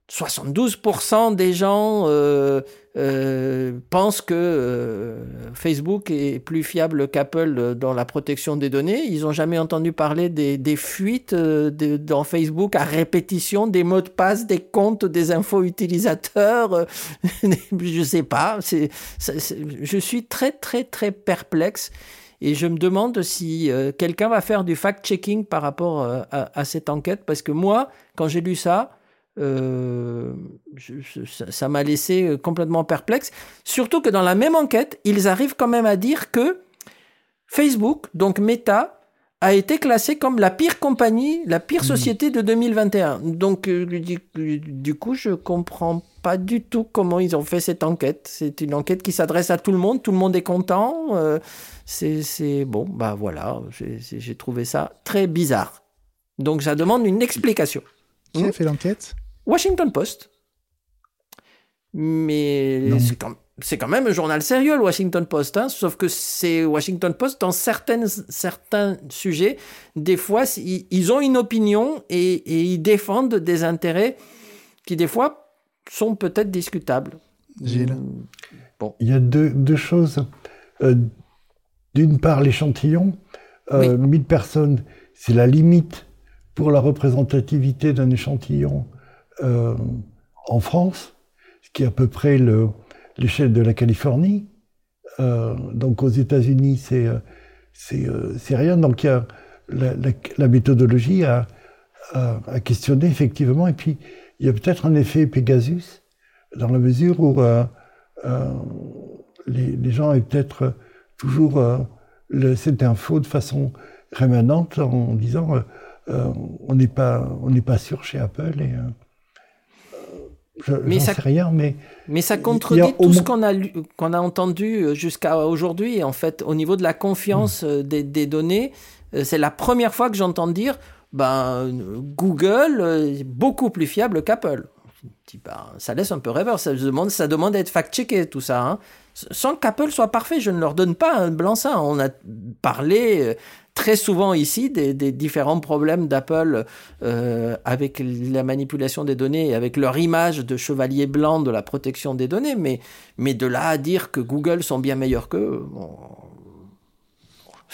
72% des gens euh, euh, pensent que euh, Facebook est plus fiable qu'Apple dans la protection des données. Ils n'ont jamais entendu parler des, fuites dans Facebook à répétition, des mots de passe, des comptes, des infos utilisateurs. je sais pas. Je suis très très très perplexe. Et je me demande si quelqu'un va faire du fact-checking par rapport à, cette enquête, parce que moi, quand j'ai lu ça, euh, ça m'a laissé euh, complètement perplexe. Surtout que dans la même enquête, ils arrivent quand même à dire que Facebook, donc Meta, a été classé comme la pire compagnie, la pire mmh. société de 2021. Donc, euh, du, coup, je comprends pas du tout comment ils ont fait cette enquête. C'est une enquête qui s'adresse à tout le monde, tout le monde est content. c'est bon, bah voilà, j'ai trouvé ça très bizarre. Donc, ça demande une explication. Qui a fait l'enquête? Washington Post. Mais c'est quand, même un journal sérieux, le Washington Post. Hein, sauf que c'est Washington Post dans certaines, certains sujets. Des fois, ils, ont une opinion et, ils défendent des intérêts qui, des fois, sont peut-être discutables. Gilles bon. Il y a deux, choses. Euh, d'une part, l'échantillon. Euh, 1000 personnes, c'est la limite pour la représentativité d'un échantillon euh, en France. ce qui est à peu près l'échelle de la Californie. donc aux États-Unis, c'est c'est rien. Donc il y a la, méthodologie à, à, questionner effectivement. Et puis il y a peut-être un effet Pegasus dans la mesure où les, gens avaient peut-être toujours cette info de façon rémanente en disant euh, euh, on n'est pas sûr chez Apple euh, je, mais ça, sais rien, mais mais ça contredit tout ce qu'on a qu'on a entendu jusqu'à aujourd'hui. En fait, au niveau de la confiance hmm. des, des, données, c'est la première fois que j'entends dire ben Google est beaucoup plus fiable qu'Apple. Ben, ça laisse un peu rêveur. Ça demande, ça demande d'être fact-checké tout ça. Hein sans qu'Apple soit parfait. Je ne leur donne pas un blanc-seing. On a parlé euh, très souvent ici des, différents problèmes d'Apple euh, avec la manipulation des données et avec leur image de chevalier blanc de la protection des données, mais, mais de là à dire que Google sont bien meilleurs qu'eux. Bon.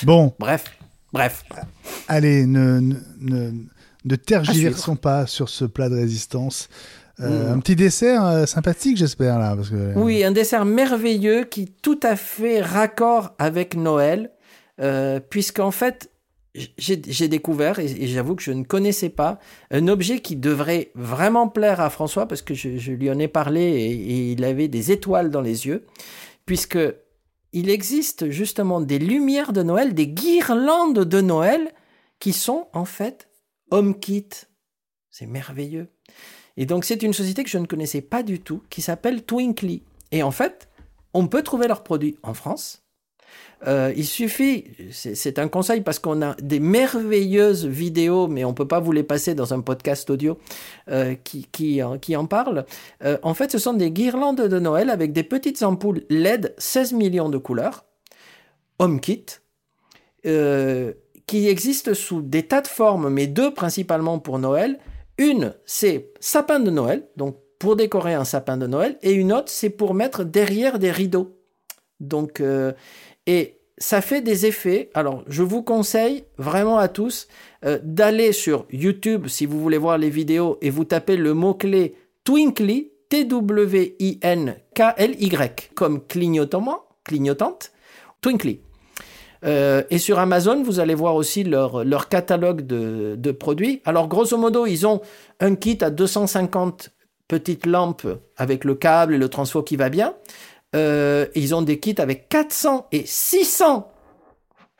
bon. Bref. Bref. Allez, ne, ne, ne tergiversons pas sur ce plat de résistance. Euh, un petit dessert euh, sympathique, j'espère là. Parce que... Oui, un dessert merveilleux qui tout à fait raccord avec Noël, euh, puisqu'en fait, j'ai découvert, et, j'avoue que je ne connaissais pas, un objet qui devrait vraiment plaire à François, parce que je, lui en ai parlé et, et, il avait des étoiles dans les yeux, puisque il existe justement des lumières de Noël, des guirlandes de Noël, qui sont en fait HomeKit. C'est merveilleux. Et donc c'est une société que je ne connaissais pas du tout, qui s'appelle Twinkly. Et en fait, on peut trouver leurs produits en France. Euh, il suffit, c'est un conseil parce qu'on a des merveilleuses vidéos, mais on ne peut pas vous les passer dans un podcast audio euh, qui, qui, qui, en parle. Euh, en fait, ce sont des guirlandes de Noël avec des petites ampoules LED 16 millions de couleurs, HomeKit, qui existent sous des tas de formes, mais deux principalement pour Noël, une, c'est sapin de Noël, donc pour décorer un sapin de Noël, et une autre, c'est pour mettre derrière des rideaux. Donc, euh, et ça fait des effets. Alors, je vous conseille vraiment à tous euh, d'aller sur YouTube si vous voulez voir les vidéos et vous tapez le mot-clé Twinkly, T-W-I-N-K-L-Y, comme clignotement, clignotante, Twinkly. Euh, et sur Amazon, vous allez voir aussi leur, leur catalogue de, de, produits. Alors, grosso modo, ils ont un kit à 250 petites lampes avec le câble et le transfo qui va bien. Euh, ils ont des kits avec 400 et 600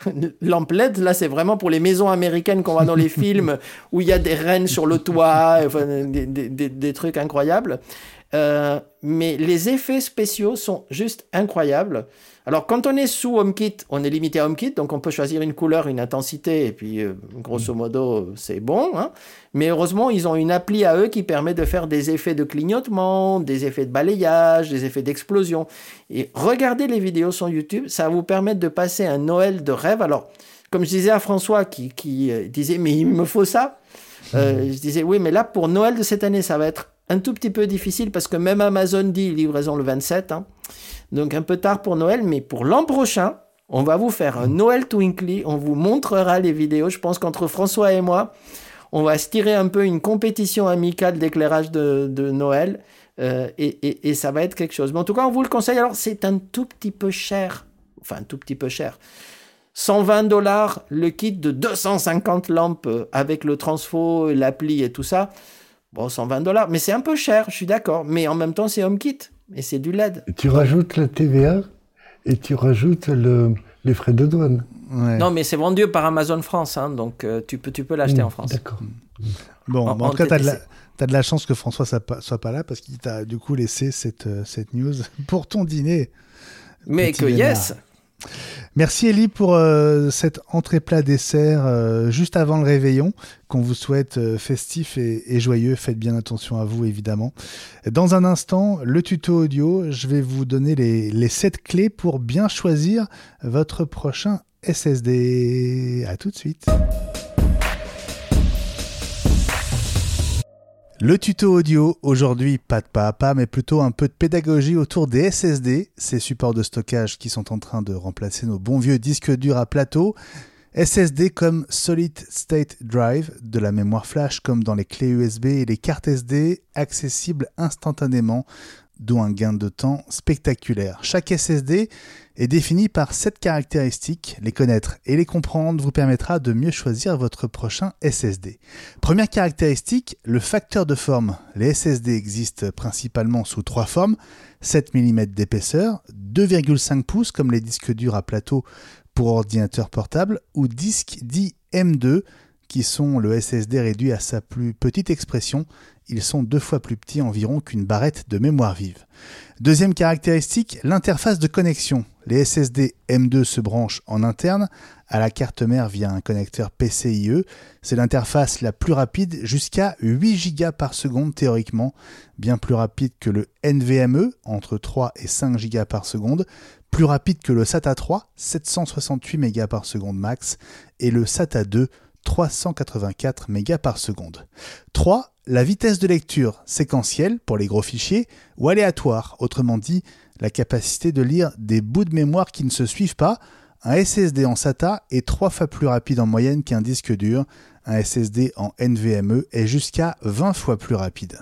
lampes LED. Là, c'est vraiment pour les maisons américaines qu'on voit dans les films où il y a des rennes sur le toit, enfin, des, des, des, trucs incroyables. Euh, mais les effets spéciaux sont juste incroyables. Alors, quand on est sous HomeKit, on est limité à HomeKit, donc on peut choisir une couleur, une intensité, et puis euh, grosso mm. modo, c'est bon. Hein. Mais heureusement, ils ont une appli à eux qui permet de faire des effets de clignotement, des effets de balayage, des effets d'explosion. Et regardez les vidéos sur YouTube, ça va vous permettre de passer un Noël de rêve. Alors, comme je disais à François qui, qui euh, disait, mais il me faut ça. Euh, mm. je disais, oui, mais là, pour Noël de cette année, ça va être un tout petit peu difficile parce que même Amazon dit livraison le 27. Hein. Donc un peu tard pour Noël, mais pour l'an prochain, on va vous faire un Noël Twinkly. On vous montrera les vidéos. Je pense qu'entre François et moi, on va se tirer un peu une compétition amicale d'éclairage de, Noël. Euh, et, ça va être quelque chose. Mais en tout cas, on vous le conseille. Alors, c'est un tout petit peu cher. Enfin, un tout petit peu cher. 120 dollars le kit de 250 lampes avec le transfo, l'appli et tout ça. Bon, 120 dollars, mais c'est un peu cher, je suis d'accord. Mais en même temps, c'est HomeKit et c'est du LED. tu rajoutes la TVA et tu rajoutes le, les frais de douane. Non, mais c'est vendu par Amazon France, hein, donc euh, tu peux, tu peux l'acheter en France. D'accord. Bon, en, tout cas, tu as, as, de la chance que François soit pas, soit pas là parce qu'il t'a du coup laissé cette, euh, cette news pour ton dîner. Mais que yes Merci Elie pour euh, cet entrée plat dessert euh, juste avant le réveillon qu'on vous souhaite euh, festif et, joyeux. Faites bien attention à vous évidemment. Dans un instant, le tuto audio, je vais vous donner les, les 7 clés pour bien choisir votre prochain SSD. À tout de suite. Le tuto audio, aujourd'hui pas de pas à pas, mais plutôt un peu de pédagogie autour des SSD, ces supports de stockage qui sont en train de remplacer nos bons vieux disques durs à plateau. SSD comme Solid State Drive, de la mémoire flash comme dans les clés USB et les cartes SD, accessibles instantanément d'où un gain de temps spectaculaire. Chaque SSD est défini par sept caractéristiques. Les connaître et les comprendre vous permettra de mieux choisir votre prochain SSD. Première caractéristique, le facteur de forme. Les SSD existent principalement sous trois formes. 7 mm d'épaisseur, 2,5 pouces comme les disques durs à plateau pour ordinateur portable ou disques dits M2 qui sont le SSD réduit à sa plus petite expression. Ils sont deux fois plus petits environ qu'une barrette de mémoire vive. Deuxième caractéristique, l'interface de connexion. Les SSD M2 se branchent en interne à la carte mère via un connecteur PCIe. C'est l'interface la plus rapide jusqu'à 8 Go par seconde théoriquement, bien plus rapide que le NVMe entre 3 et 5 Go par seconde, plus rapide que le SATA 3 768 MB par seconde max et le SATA 2 384 MB par seconde. 3. La vitesse de lecture séquentielle pour les gros fichiers ou aléatoire, autrement dit la capacité de lire des bouts de mémoire qui ne se suivent pas. Un SSD en SATA est trois fois plus rapide en moyenne qu'un disque dur. Un SSD en NVMe est jusqu'à 20 fois plus rapide.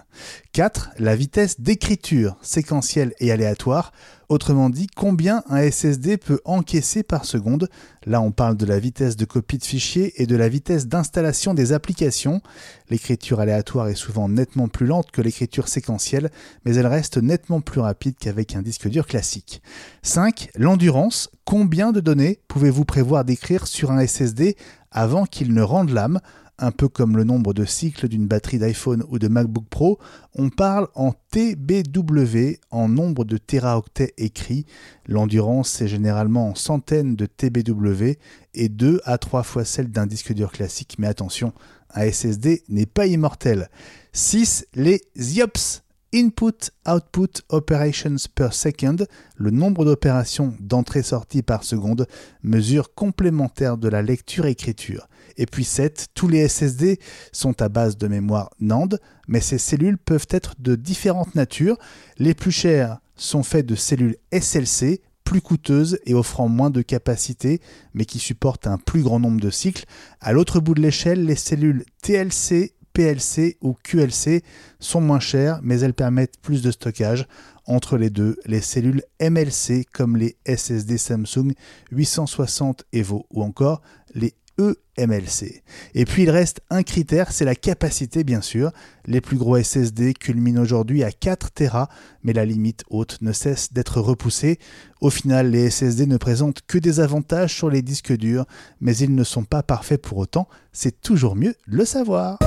4. La vitesse d'écriture séquentielle et aléatoire. Autrement dit, combien un SSD peut encaisser par seconde? Là, on parle de la vitesse de copie de fichiers et de la vitesse d'installation des applications. L'écriture aléatoire est souvent nettement plus lente que l'écriture séquentielle, mais elle reste nettement plus rapide qu'avec un disque dur classique. 5. L'endurance. Combien de données pouvez-vous prévoir d'écrire sur un SSD avant qu'il ne rende l'âme? Un peu comme le nombre de cycles d'une batterie d'iPhone ou de MacBook Pro, on parle en TBW, en nombre de téraoctets écrits. L'endurance, c'est généralement en centaines de TBW et 2 à 3 fois celle d'un disque dur classique. Mais attention, un SSD n'est pas immortel. 6. Les IOPS. Input Output Operations per Second, le nombre d'opérations d'entrée-sortie par seconde, mesure complémentaire de la lecture-écriture. Et puis 7, tous les SSD sont à base de mémoire NAND, mais ces cellules peuvent être de différentes natures. Les plus chères sont faites de cellules SLC, plus coûteuses et offrant moins de capacité, mais qui supportent un plus grand nombre de cycles. À l'autre bout de l'échelle, les cellules TLC, PLC ou QLC sont moins chères, mais elles permettent plus de stockage. Entre les deux, les cellules MLC comme les SSD Samsung 860 Evo ou encore les EMLC. Et puis il reste un critère, c'est la capacité bien sûr. Les plus gros SSD culminent aujourd'hui à 4 Tera, mais la limite haute ne cesse d'être repoussée. Au final, les SSD ne présentent que des avantages sur les disques durs, mais ils ne sont pas parfaits pour autant. C'est toujours mieux le savoir.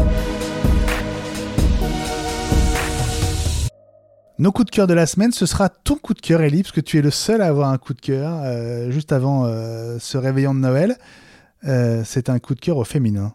Nos coups de cœur de la semaine, ce sera ton coup de cœur, Elie, parce que tu es le seul à avoir un coup de cœur euh, juste avant euh, ce réveillon de Noël. Euh, c'est un coup de cœur au féminin.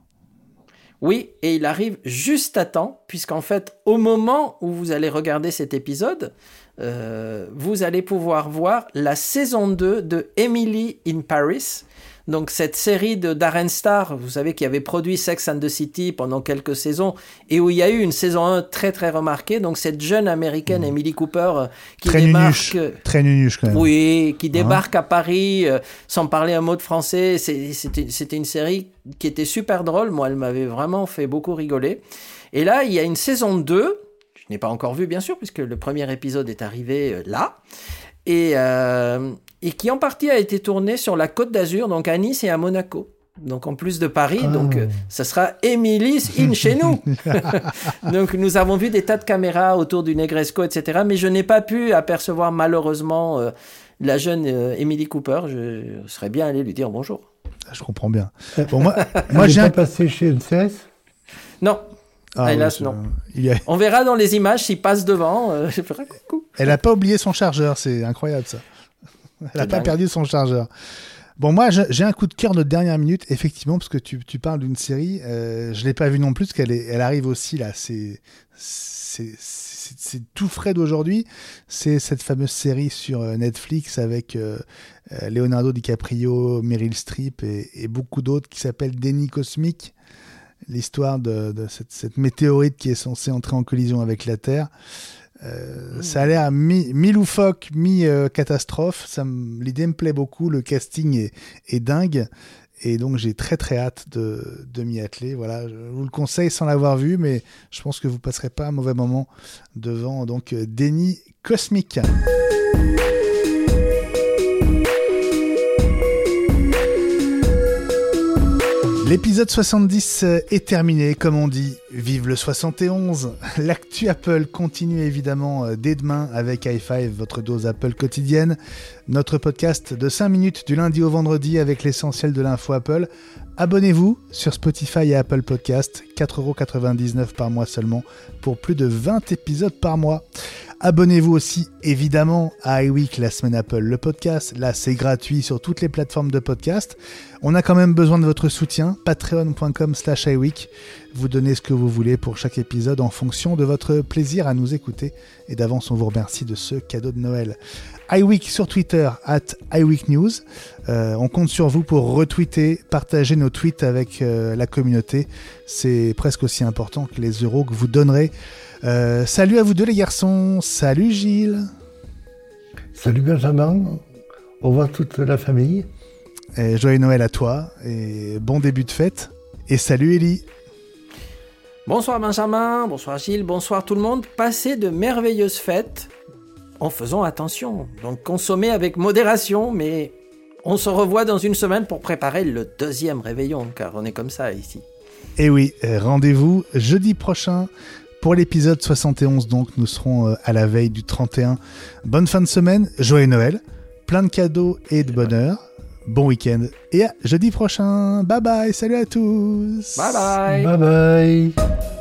Oui, et il arrive juste à temps, puisqu'en fait, au moment où vous allez regarder cet épisode, vous allez pouvoir voir la saison 2 de Emily in Paris, donc cette série de Darren Star, vous savez, qui avait produit Sex and the City pendant quelques saisons et où il y a eu une saison 1 très très remarquée. Donc cette jeune américaine, mmh. Emily Cooper, euh, qui très débarque, très nunuche quand même. Oui, qui hein? débarque à Paris euh, sans parler un mot de français. C'était une série qui était super drôle. Moi, elle m'avait vraiment fait beaucoup rigoler. Et là, il y a une saison 2. Je n'ai pas encore vu, bien sûr, puisque le premier épisode est arrivé euh, là. Et, et qui en partie a été tourné sur la Côte d'Azur, donc à Nice et à Monaco. Donc en plus de Paris, donc euh, ça sera Emily's in chez nous. donc nous avons vu des tas de caméras autour du Negresco, etc. Mais je n'ai pas pu apercevoir malheureusement euh, la jeune euh, Emily Cooper. Je serais bien allé lui dire bonjour. Ah, je comprends bien. Bon, moi, moi j'ai un passé chez NCS. Non. Ah, Hélas, non. On verra dans les images s'il passe devant. je ferai coucou. Elle n'a pas oublié son chargeur, c'est incroyable ça. Elle n'a pas perdu son chargeur. Bon, moi, j'ai un coup de cœur de dernière minute, effectivement, parce que tu, tu parles d'une série. Euh, je ne l'ai pas vue non plus, parce qu'elle elle arrive aussi, là. C'est tout frais d'aujourd'hui. C'est cette fameuse série sur euh, Netflix avec euh, Leonardo DiCaprio, Meryl Streep et, beaucoup d'autres qui s'appelle Déni Cosmique. L'histoire de, de cette, cette, météorite qui est censée entrer en collision avec la Terre. Euh, ça a l'air mi-catastrophe. Mi L'idée me plaît beaucoup, le casting est, est, dingue. Et donc j'ai très très hâte de, de m'y atteler. Voilà, je vous le conseille sans l'avoir vu, mais je pense que vous passerez pas un mauvais moment devant donc Déni Cosmique. L'épisode 70 est terminé, comme on dit. Vive le 71 L'actu Apple continue évidemment euh, dès demain avec i5, votre dose Apple quotidienne. Notre podcast de 5 minutes du lundi au vendredi avec l'essentiel de l'info Apple. Abonnez-vous sur Spotify et Apple Podcast, 4,99€ par mois seulement, pour plus de 20 épisodes par mois. Abonnez-vous aussi évidemment à iWeek, la semaine Apple, le podcast. Là, c'est gratuit sur toutes les plateformes de podcast. On a quand même besoin de votre soutien. Patreon.com slash iWeek. Vous donnez ce que vous voulez pour chaque épisode en fonction de votre plaisir à nous écouter. Et d'avance, on vous remercie de ce cadeau de Noël. iWeek sur Twitter, at iWeekNews. Euh, on compte sur vous pour retweeter, partager nos tweets avec euh, la communauté. C'est presque aussi important que les euros que vous donnerez. Euh, salut à vous deux les garçons. Salut Gilles. Salut Benjamin. Au revoir toute la famille. Et joyeux Noël à toi et bon début de fête. Et salut Ellie. Bonsoir Benjamin, bonsoir Gilles, bonsoir tout le monde. Passez de merveilleuses fêtes en faisant attention. Donc consommez avec modération, mais on se revoit dans une semaine pour préparer le deuxième réveillon, car on est comme ça ici. Et oui, rendez-vous jeudi prochain pour l'épisode 71, donc nous serons euh, à la veille du 31. Bonne fin de semaine, joyeux Noël, plein de cadeaux et de bonheur. Bon week-end et à jeudi prochain. Bye bye, salut à tous. Bye bye. Bye bye.